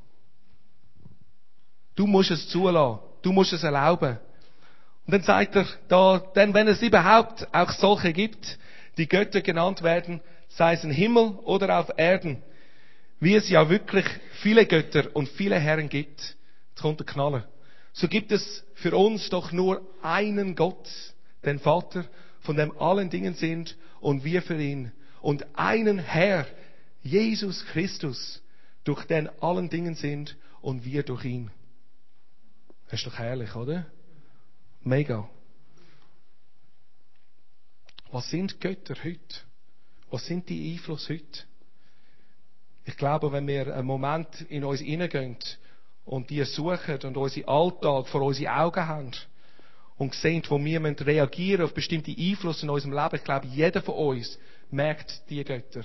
Speaker 1: Du musst es zulassen. Du musst es erlauben. Und dann sagt er da, denn wenn es überhaupt auch solche gibt, die Götter genannt werden, sei es im Himmel oder auf Erden, wie es ja wirklich viele Götter und viele Herren gibt, jetzt kommt der Knaller, so gibt es für uns doch nur einen Gott, den Vater, von dem allen Dingen sind und wir für ihn, und einen Herr, Jesus Christus, durch den allen Dingen sind und wir durch ihn. Das ist doch herrlich, oder? Mega. Was sind Götter heute? Was sind die Einfluss heute? Ich glaube, wenn wir einen Moment in uns hineingehen und die suchen und unseren Alltag vor unsere Augen haben und sehen, wo wir reagieren auf bestimmte Einflüsse in unserem Leben, ich glaube, jeder von uns merkt die Götter,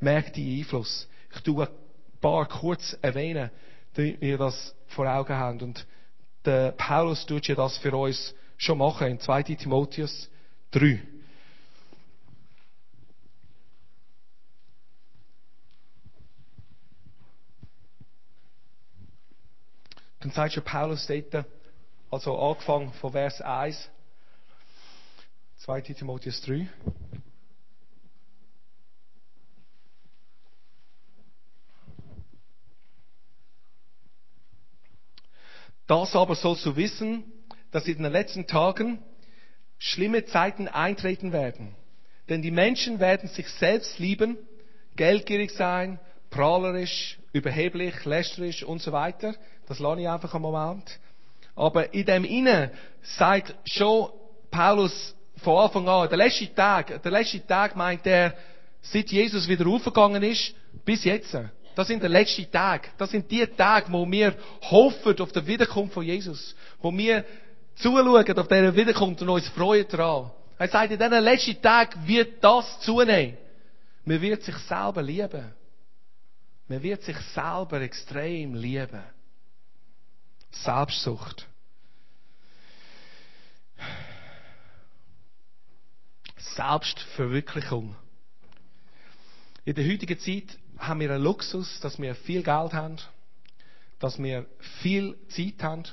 Speaker 1: merkt die Einfluss. Ich tue ein paar kurz erwähnen, damit wir das vor Augen haben. Und der Paulus tut ja das für uns schon machen in 2 Timotheus 3. Dann sagt schon Paulus dort, also angefangen von Vers 1, 2 Timotheus 3. Das aber sollst du wissen, dass in den letzten Tagen schlimme Zeiten eintreten werden. Denn die Menschen werden sich selbst lieben, geldgierig sein, prahlerisch, überheblich, lästerisch und so weiter. Das lerne ich einfach am Moment. Aber in dem Innen sagt schon Paulus von Anfang an, der letzte Tag, der letzte Tag meint er, seit Jesus wieder aufgegangen ist, bis jetzt. Das sind die letzten Tage. Das sind die Tage, wo wir hoffen auf die Wiederkunft von Jesus. Wo wir zuschauen auf dieser Wiederkunft und uns freuen daran. Er sagt, in diesen letzten Tagen wird das zunehmen. Man wird sich selber lieben. Man wird sich selber extrem lieben. Selbstsucht. Selbstverwirklichung. In der heutigen Zeit haben wir einen Luxus, dass wir viel Geld haben, dass wir viel Zeit haben.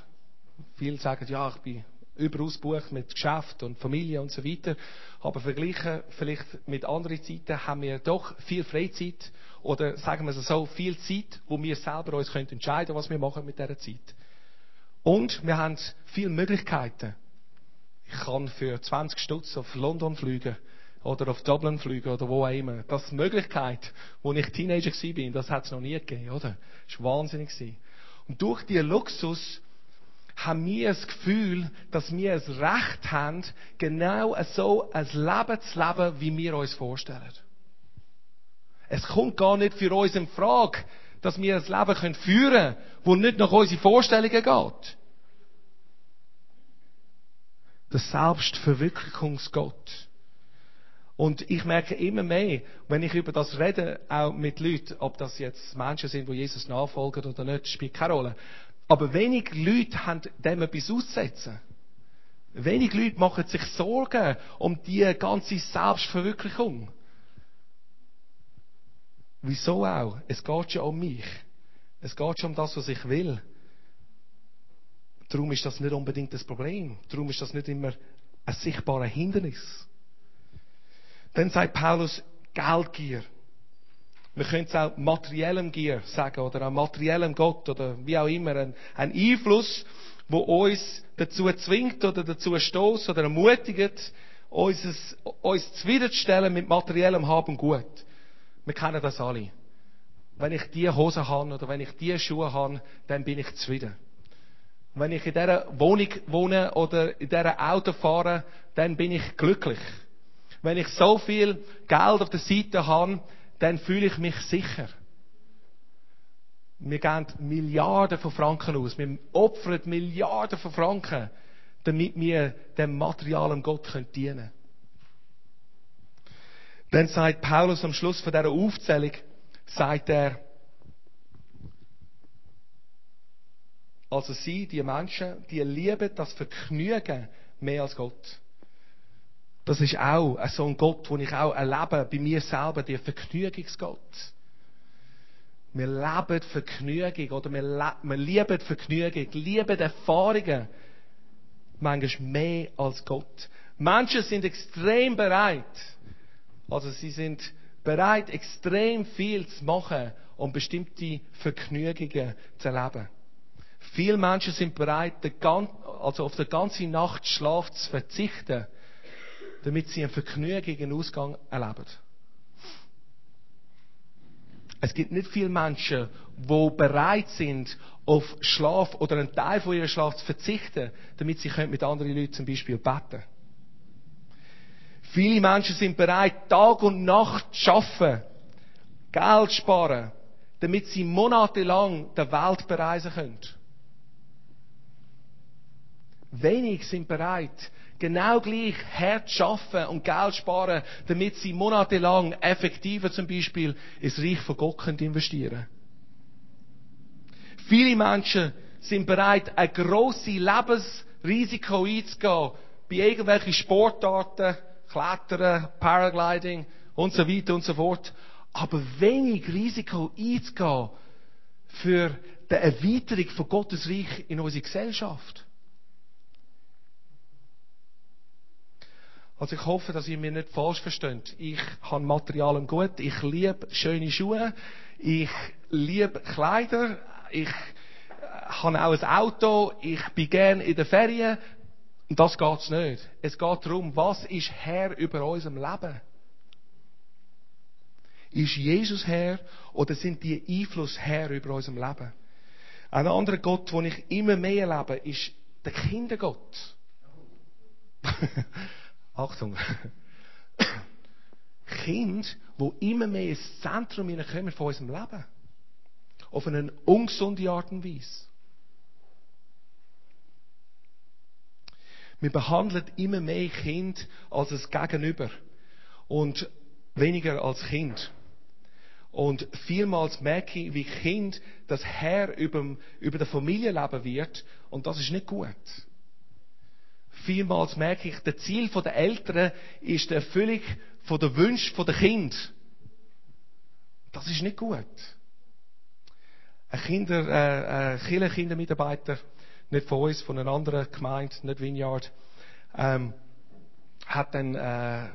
Speaker 1: Viele sagen, ja, ich bin überausbucht mit Geschäft und Familie und so weiter. Aber verglichen vielleicht mit anderen Zeiten haben wir doch viel Freizeit oder sagen wir es so, viel Zeit, wo wir selber uns können entscheiden, was wir machen mit dieser Zeit. Und wir haben viele Möglichkeiten. Ich kann für 20 Stutz auf London fliegen oder auf Dublin fliegen oder wo auch immer. Das ist eine Möglichkeit, wo ich Teenager war, das hat es noch nie gegeben, oder? Das war wahnsinnig. Und durch diesen Luxus haben wir das Gefühl, dass wir das Recht haben, genau so ein Leben zu leben, wie wir uns vorstellen. Es kommt gar nicht für uns in Frage, dass wir ein Leben führen können, das nicht nach unseren Vorstellungen geht. Der Selbstverwirklichungsgott. Und ich merke immer mehr, wenn ich über das rede, auch mit Leuten, ob das jetzt Menschen sind, die Jesus nachfolgen oder nicht, spielt keine Rolle. Aber wenig Leute haben dem etwas auszusetzen. Wenig Leute machen sich Sorgen um die ganze Selbstverwirklichung. Wieso auch? Es geht schon um mich. Es geht schon um das, was ich will. Darum ist das nicht unbedingt das Problem. Darum ist das nicht immer ein sichtbares Hindernis. Dann sagt Paulus Geldgier. Wir können es auch materiellem Gier sagen oder auch materiellem Gott oder wie auch immer. Ein, ein Einfluss, wo uns dazu zwingt oder dazu stoßt oder ermutigt, uns, uns zufriedenzustellen mit materiellem Haben Gut. Wir kennen das alle. Wenn ich die Hose habe oder wenn ich die Schuhe habe, dann bin ich zufrieden. wenn ich in dieser Wohnung wohne oder in dieser Auto fahre, dann bin ich glücklich. Wenn ich so viel Geld auf der Seite habe, dann fühle ich mich sicher. Wir geben Milliarden von Franken aus. Wir opfern Milliarden von Franken, damit wir dem materialen Gott dienen können. Dann sagt Paulus am Schluss von dieser Aufzählung, sagt er, also sie, die Menschen, die lieben das Vergnügen mehr als Gott. Das ist auch so ein Gott, den ich auch erlebe bei mir selber, der Vergnügungsgott. Wir leben Vergnügung, oder wir, wir lieben Vergnügung, lieben Erfahrungen. Manchmal mehr als Gott. Menschen sind extrem bereit, also sie sind bereit, extrem viel zu machen, um bestimmte Vergnügungen zu erleben. Viele Menschen sind bereit, also auf die ganze Nacht Schlaf zu verzichten, damit sie einen vergnügigen Ausgang erleben. Es gibt nicht viele Menschen, die bereit sind, auf Schlaf oder einen Teil von ihrem Schlaf zu verzichten, damit sie mit anderen Leuten zum Beispiel beten können. Viele Menschen sind bereit, Tag und Nacht zu arbeiten, Geld zu sparen, damit sie monatelang die Welt bereisen können. Wenig sind bereit, genau gleich hart zu arbeiten und Geld zu sparen, damit sie monatelang effektiver zum Beispiel ins Reich von Gott investieren können. Viele Menschen sind bereit, ein grosses Lebensrisiko einzugehen bei irgendwelchen Sportarten, Klettern, Paragliding und so weiter und so fort. Aber wenig Risiko einzugehen für die Erweiterung von Gottes Reich in unserer Gesellschaft. Also ich hoffe, dass ihr mir nicht falsch versteht. Ich habe Materialien gut, ich liebe schöne Schuhe, ich liebe Kleider, ich habe auch ein Auto, ich bin gerne in den Ferien, und das geht's nicht. Es geht darum, was ist Herr über unserem Leben? Ist Jesus Herr oder sind die Einfluss Herr über unserem Leben? Ein anderer Gott, den ich immer mehr erlebe, ist der Kindergott. [LAUGHS] Achtung. Kind, wo immer mehr ins Zentrum kommen von unserem Leben. Auf eine ungesunde Art und Weise. Wir behandeln immer mehr Kind als ein Gegenüber und weniger als Kind. Und vielmals merke ich, wie Kind das Herr über, über das Familienleben wird und das ist nicht gut. Vielmals merke ich, das Ziel der Eltern ist die Erfüllung der Wünsche der Kind. Das ist nicht gut. Ein Kinder, äh, äh, Kindermitarbeiter nicht von uns, von einer anderen Gemeinde, nicht Vineyard, ähm, hat dann äh, äh,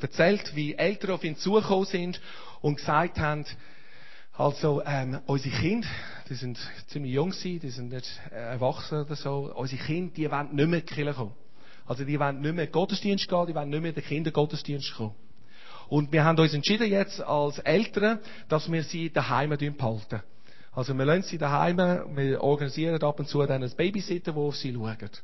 Speaker 1: erzählt, wie Eltern auf ihn zugekommen sind und gesagt haben, also ähm, unsere Kinder, die sind ziemlich jung gewesen, die sind nicht äh, erwachsen oder so, unsere Kinder, die wollen nicht mehr Kirche kommen. Also die wollen nicht mehr in den Gottesdienst gehen, die wollen nicht mehr in den Kindergottesdienst kommen. Und wir haben uns entschieden jetzt als Eltern, dass wir sie daheim behalten. Also wir lassen sie daheim, wir organisieren ab und zu dann ein Babysitter, wo auf sie schaut.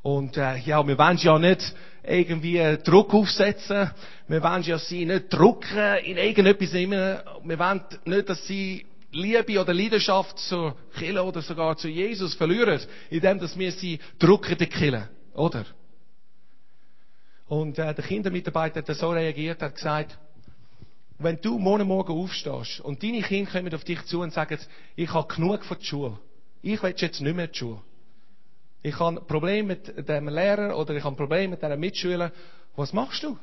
Speaker 1: Und äh, ja, wir wollen ja nicht irgendwie Druck aufsetzen. Wir wollen ja sie nicht drucken in irgendetwas. Wir wollen nicht, dass sie Liebe oder Leidenschaft zur Kille oder sogar zu Jesus verlieren, indem dass wir sie drucken, die Kille. Oder? Und äh, der Kindermitarbeiter hat so reagiert, hat gesagt, wenn du morgen Morgen aufstehst und deine Kinder kommen auf dich zu und sagen, ich habe genug von der Schule. Ich will jetzt nicht mehr die Schule. Ich habe ein Problem mit dem Lehrer oder ich habe ein Problem mit diesen Mitschülern. Was machst du?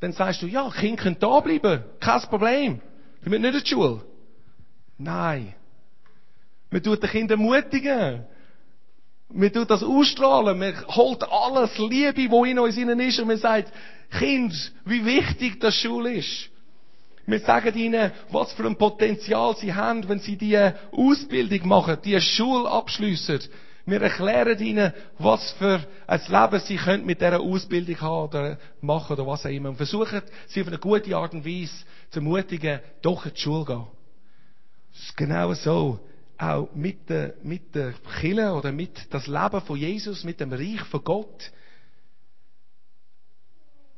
Speaker 1: Dann sagst du, ja, Kinder können da bleiben. Kein Problem. Wir müssen nicht in die Schule. Nein. Man tut den Kindern ermutigen. Man tut das ausstrahlen. Man holt alles Liebe, die in uns ist und man sagt, Kind, wie wichtig das Schule ist. Wir sagen ihnen, was für ein Potenzial sie haben, wenn sie die Ausbildung machen, die Schule abschliessen. Wir erklären ihnen, was für ein Leben sie können mit dieser Ausbildung haben oder machen oder was auch immer. Und versuchen, sie auf eine gute Art und Weise zu ermutigen, doch in die Schule gehen. Das ist genau so. Auch mit der, mit der Kirche oder mit das Leben von Jesus, mit dem Reich von Gott.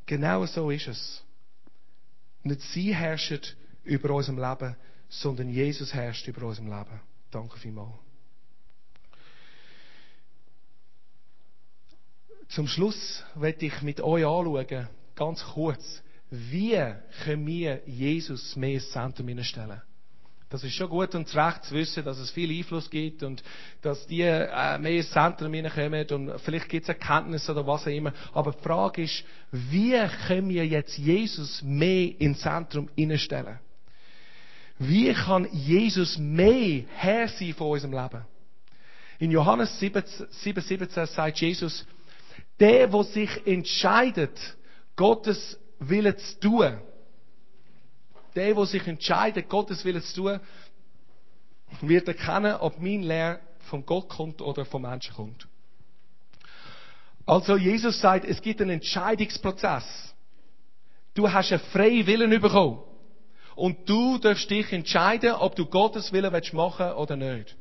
Speaker 1: Genau so ist es. Nicht sie herrschen über unserem Leben, sondern Jesus herrscht über unserem Leben. Danke vielmals. Zum Schluss werde ich mit euch anschauen, ganz kurz, wie können wir Jesus mehr ins Zentrum stellen. Das ist schon gut und recht zu wissen, dass es viel Einfluss gibt und dass die äh, mehr ins Zentrum hineinkommen und vielleicht gibt es Erkenntnisse oder was auch immer. Aber die Frage ist, wie können wir jetzt Jesus mehr ins Zentrum hineinstellen? Wie kann Jesus mehr Herr sein von unserem Leben? In Johannes 7, 7, 17 sagt Jesus, der, der sich entscheidet, Gottes Wille zu tun, der, der sich entscheidet, Gottes Willen zu tun, wird erkennen, ob mein Lehr von Gott kommt oder vom Menschen kommt. Also Jesus sagt, es gibt einen Entscheidungsprozess. Du hast einen freien Willen bekommen. Und du darfst dich entscheiden, ob du Gottes Willen machen willst oder nicht.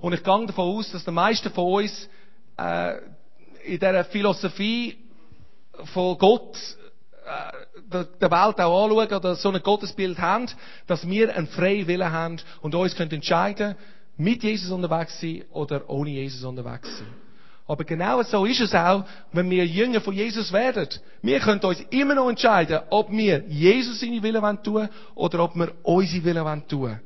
Speaker 1: Und ich gehe davon aus, dass die meisten von uns äh, in dieser Philosophie von Gott der Welt auch anschauen oder so ein Gottesbild haben, dass wir einen freien Willen haben und uns können entscheiden, mit Jesus unterwegs sein oder ohne Jesus unterwegs sein. Aber genau so ist es auch, wenn wir Jünger von Jesus werden. Wir können uns immer noch entscheiden, ob wir Jesus seine Willen tun oder ob wir unsere Willen tun.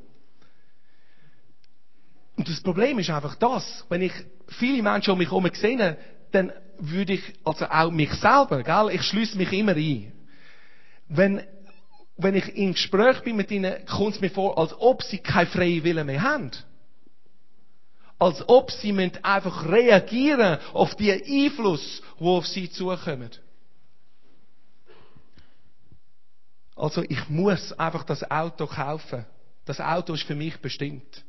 Speaker 1: Und das Problem ist einfach das, wenn ich viele Menschen um mich herum sehe, dann würde ich, also auch mich selber, gell, ich schließe mich immer ein. Wenn, wenn ich im Gespräch bin mit ihnen, kommt es mir vor, als ob sie keine freie Wille mehr haben. Als ob sie einfach reagieren auf die Einfluss, wo auf sie zukommt. Also ich muss einfach das Auto kaufen. Das Auto ist für mich bestimmt.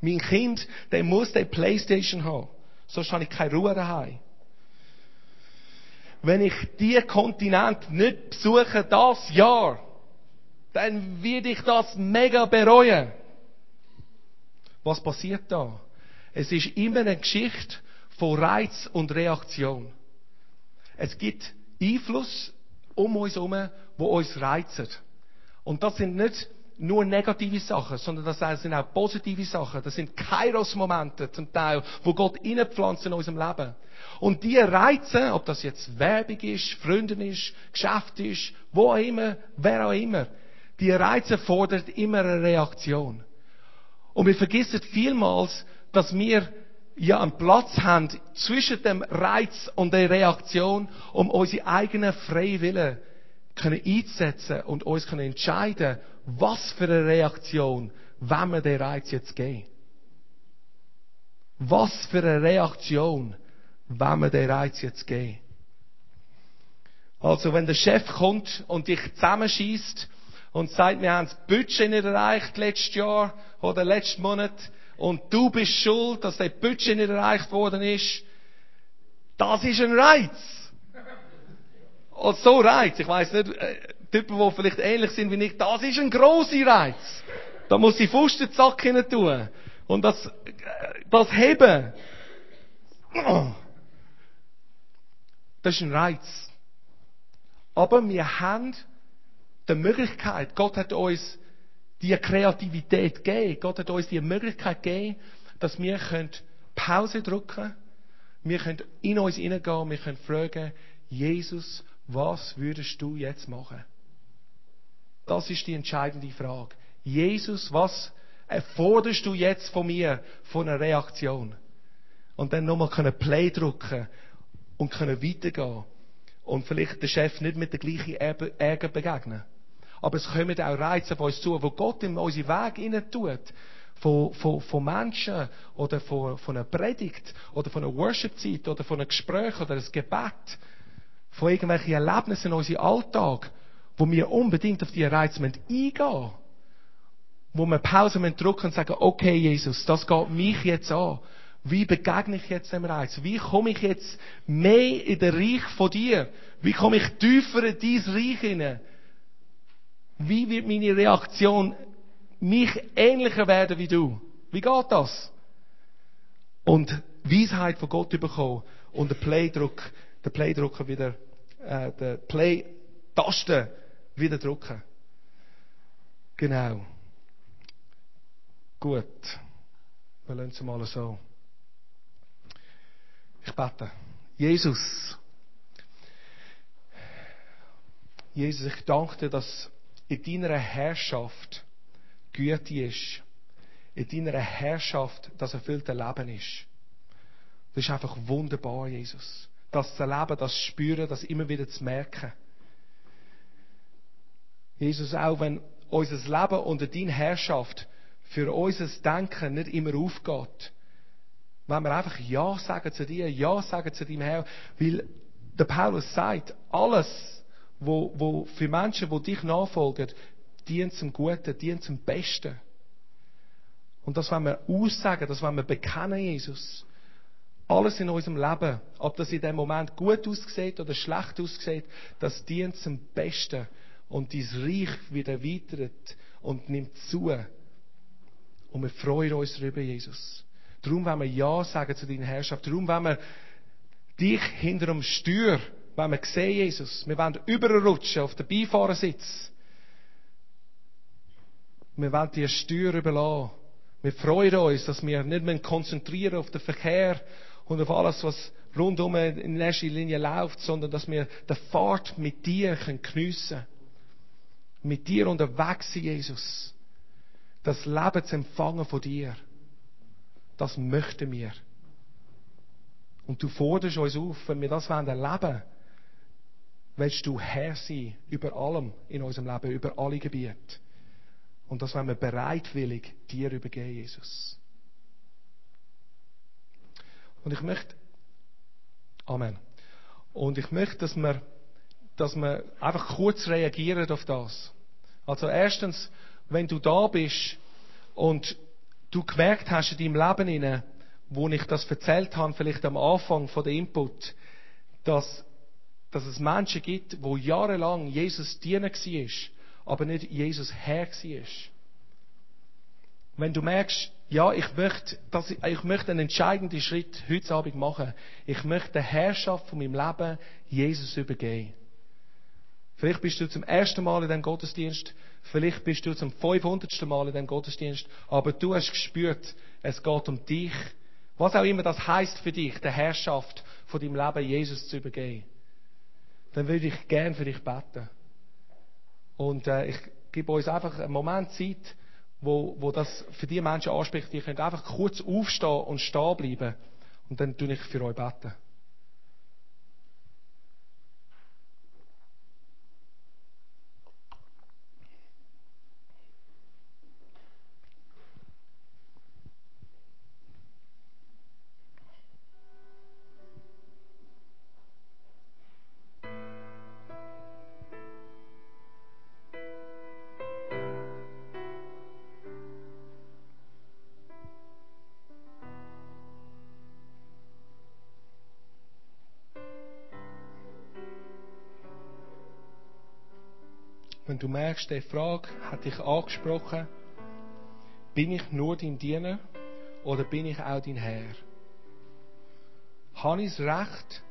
Speaker 1: Mein Kind, der muss die Playstation haben. Sonst habe ich keine Ruhe daheim. Wenn ich die Kontinent nicht besuche, das Jahr, dann werde ich das mega bereuen. Was passiert da? Es ist immer eine Geschichte von Reiz und Reaktion. Es gibt Einfluss um uns herum, wo uns reizt. Und das sind nicht nur negative Sachen, sondern das sind auch positive Sachen. Das sind Kairos-Momente zum Teil, wo Gott innepflanzt in unserem Leben. Und die Reize, ob das jetzt Werbung ist, Freundin ist, Geschäft ist, wo auch immer, wer auch immer, die Reize fordern immer eine Reaktion. Und wir vergessen vielmals, dass wir ja einen Platz haben zwischen dem Reiz und der Reaktion, um unsere eigenen freie Wille können einzusetzen und uns können entscheiden, was für eine Reaktion, wenn wir den Reiz jetzt geben. Was für eine Reaktion, wenn wir den Reiz jetzt geben. Also, wenn der Chef kommt und dich zusammenschießt und sagt, wir haben das Budget nicht erreicht letztes Jahr oder letzten Monat und du bist schuld, dass der Budget nicht erreicht worden ist, das ist ein Reiz. Und so Reiz, ich weiß nicht, äh, Typen, die vielleicht ähnlich sind wie ich, das ist ein grosser Reiz. Da muss ich Fuß den Zack hin tun. Und das, äh, das Heben. Das ist ein Reiz. Aber wir haben die Möglichkeit, Gott hat uns die Kreativität gegeben, Gott hat uns die Möglichkeit gegeben, dass wir Pause drücken können, wir können in uns hineingehen, wir können fragen, Jesus, was würdest du jetzt machen? Das ist die entscheidende Frage. Jesus, was erforderst du jetzt von mir, von einer Reaktion? Und dann nochmal können Play drücken und können weitergehen. Und vielleicht der Chef nicht mit der gleichen Ärger begegnen. Aber es kommen auch Reize auf uns zu, wo Gott in unseren Weg hinein tut. Von, von, von Menschen oder von, von einer Predigt oder von einer Worship-Zeit oder von einem Gespräch oder einem Gebet von irgendwelchen Erlebnissen in unserem Alltag, wo wir unbedingt auf diese Reize eingehen müssen. Wo wir Pause drücken und sagen, okay, Jesus, das geht mich jetzt an. Wie begegne ich jetzt dem Reiz? Wie komme ich jetzt mehr in den Reich von dir? Wie komme ich tiefer in dein Reich hinein? Wie wird meine Reaktion mich ähnlicher werden wie du? Wie geht das? Und Weisheit von Gott bekommen und den Playdruck, den Playdrucker wieder äh, den Play-Taste wieder drücken. Genau. Gut. Wir lassen es mal so. Ich bete. Jesus. Jesus, ich danke dir, dass in deiner Herrschaft Güte ist. In deiner Herrschaft das erfüllte Leben ist. Das ist einfach wunderbar, Jesus das zu erleben, das zu spüren, das immer wieder zu merken. Jesus, auch wenn unser Leben unter deiner Herrschaft für unser Denken nicht immer aufgeht, wenn wir einfach Ja sagen zu dir, Ja sagen zu deinem Herr, weil der Paulus sagt, alles, wo, wo für Menschen, die dich nachfolgen, dient zum Guten, dient zum Besten. Und das wollen wir aussagen, das wollen wir bekennen, Jesus. Alles in unserem Leben, ob das in dem Moment gut aussieht oder schlecht aussieht, das dient zum Besten. Und dein Reich wird erweitert und nimmt zu. Und wir freuen uns darüber, Jesus. Darum wollen wir Ja sagen zu deiner Herrschaft. Darum wollen wir dich hinter dem Steuer, wenn wir sehen, Jesus. Wir wollen überrutschen auf den Beifahrersitz. Wir wollen dir Steuer überlassen. Wir freuen uns, dass wir nicht mehr konzentrieren auf den Verkehr und auf alles, was rundum in erster Linie läuft, sondern dass wir die Fahrt mit dir geniessen können. Mit dir unterwegs sind, Jesus. Das Leben zu empfangen von dir. Das möchten wir. Und du forderst uns auf, wenn wir das erleben wollen, willst du Herr sein über allem in unserem Leben, über alle Gebiete. Und das wollen wir bereitwillig dir übergeben, Jesus. Und ich möchte, Amen. Und ich möchte, dass wir, dass wir einfach kurz reagieren auf das. Also erstens, wenn du da bist und du gemerkt hast in deinem Leben inne, wo ich das erzählt habe, vielleicht am Anfang von der Input, dass, dass es Menschen gibt, wo jahrelang Jesus Diener war, aber nicht Jesus Herr war. Wenn du merkst, ja, ich möchte, ich, ich möchte einen entscheidenden Schritt heute Abend machen. Ich möchte die Herrschaft von meinem Leben Jesus übergeben. Vielleicht bist du zum ersten Mal in diesem Gottesdienst, vielleicht bist du zum 500. Mal in diesem Gottesdienst, aber du hast gespürt, es geht um dich. Was auch immer das heißt für dich, die Herrschaft von deinem Leben Jesus zu übergeben. Dann würde ich gern für dich beten. Und äh, ich gebe uns einfach einen Moment Zeit, wo, wo das für die Menschen anspricht. Die können einfach kurz aufstehen und stehen bleiben. Und dann tue ich für euch beten. Wenn du merkst, die Frage hat dich angesprochen, bin ich nur dein Diener oder bin ich auch dein Herr? Habe ich das Recht,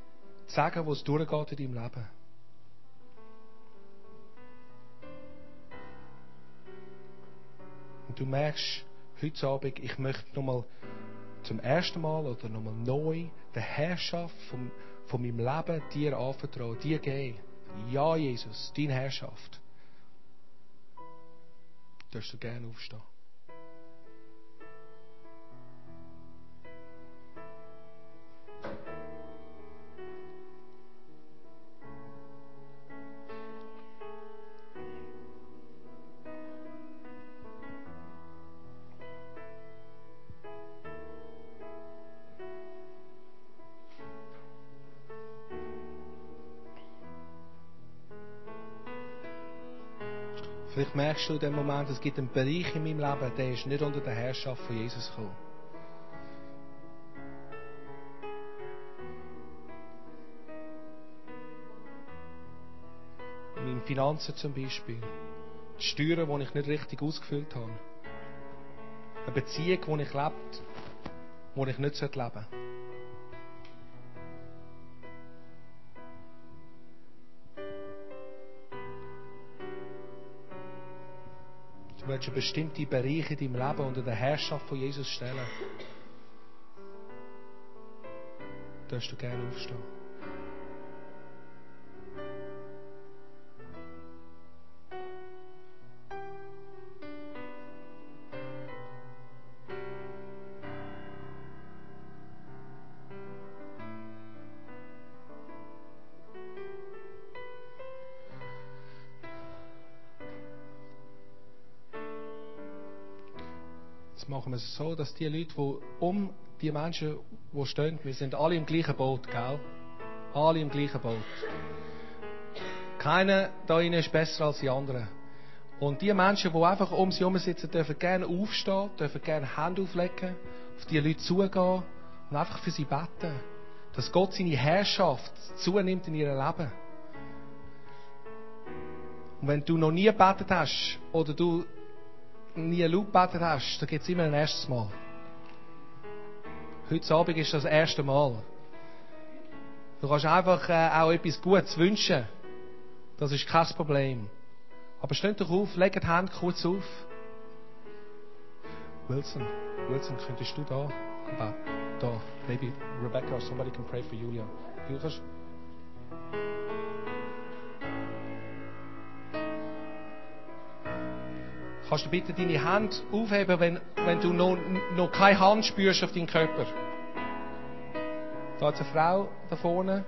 Speaker 1: zu sagen, wo es durchgeht in deinem Leben? Und du merkst heute Abend, ich möchte nochmal zum ersten Mal oder nochmal neu die Herrschaft von, von meinem Leben dir anvertrauen, dir geben. Ja, Jesus, deine Herrschaft darfst du gerne aufstehen. Merkst du in dem Moment, es gibt einen Bereich in meinem Leben, der ist nicht unter der Herrschaft von Jesus gekommen. In meinen Finanzen zum Beispiel. Die Steuern, die ich nicht richtig ausgefüllt habe. Eine Beziehung, die ich lebe, die ich nicht leben sollte. Du willst bestimmte Bereiche in deinem Leben unter der Herrschaft von Jesus stellen. Darfst du gerne aufstehen. Es so, dass die Leute, die um die Menschen, die stehen, wir sind alle im gleichen Boot, gell? Alle im gleichen Boot. Keiner da innen ist besser als die anderen. Und die Menschen, die einfach um sie herum sitzen, dürfen gerne aufstehen, dürfen gerne Hände auflegen, auf die Leute zugehen und einfach für sie beten. Dass Gott seine Herrschaft zunimmt in ihrem Leben. Und wenn du noch nie gebetet hast oder du nie laut gebetet hast, dann gibt es immer ein erstes Mal. Heute Abend ist das erste Mal. Du kannst einfach äh, auch etwas Gutes wünschen. Das ist kein Problem. Aber steht doch auf, legt die Hände kurz auf. Wilson, Wilson, könntest du da? Da. Maybe Rebecca somebody can pray for Julia. Du kannst. Du bitte deine Hände aufheben, wenn, wenn du noch, noch keine Hand spürst auf deinen Körper? Da ist eine Frau da vorne.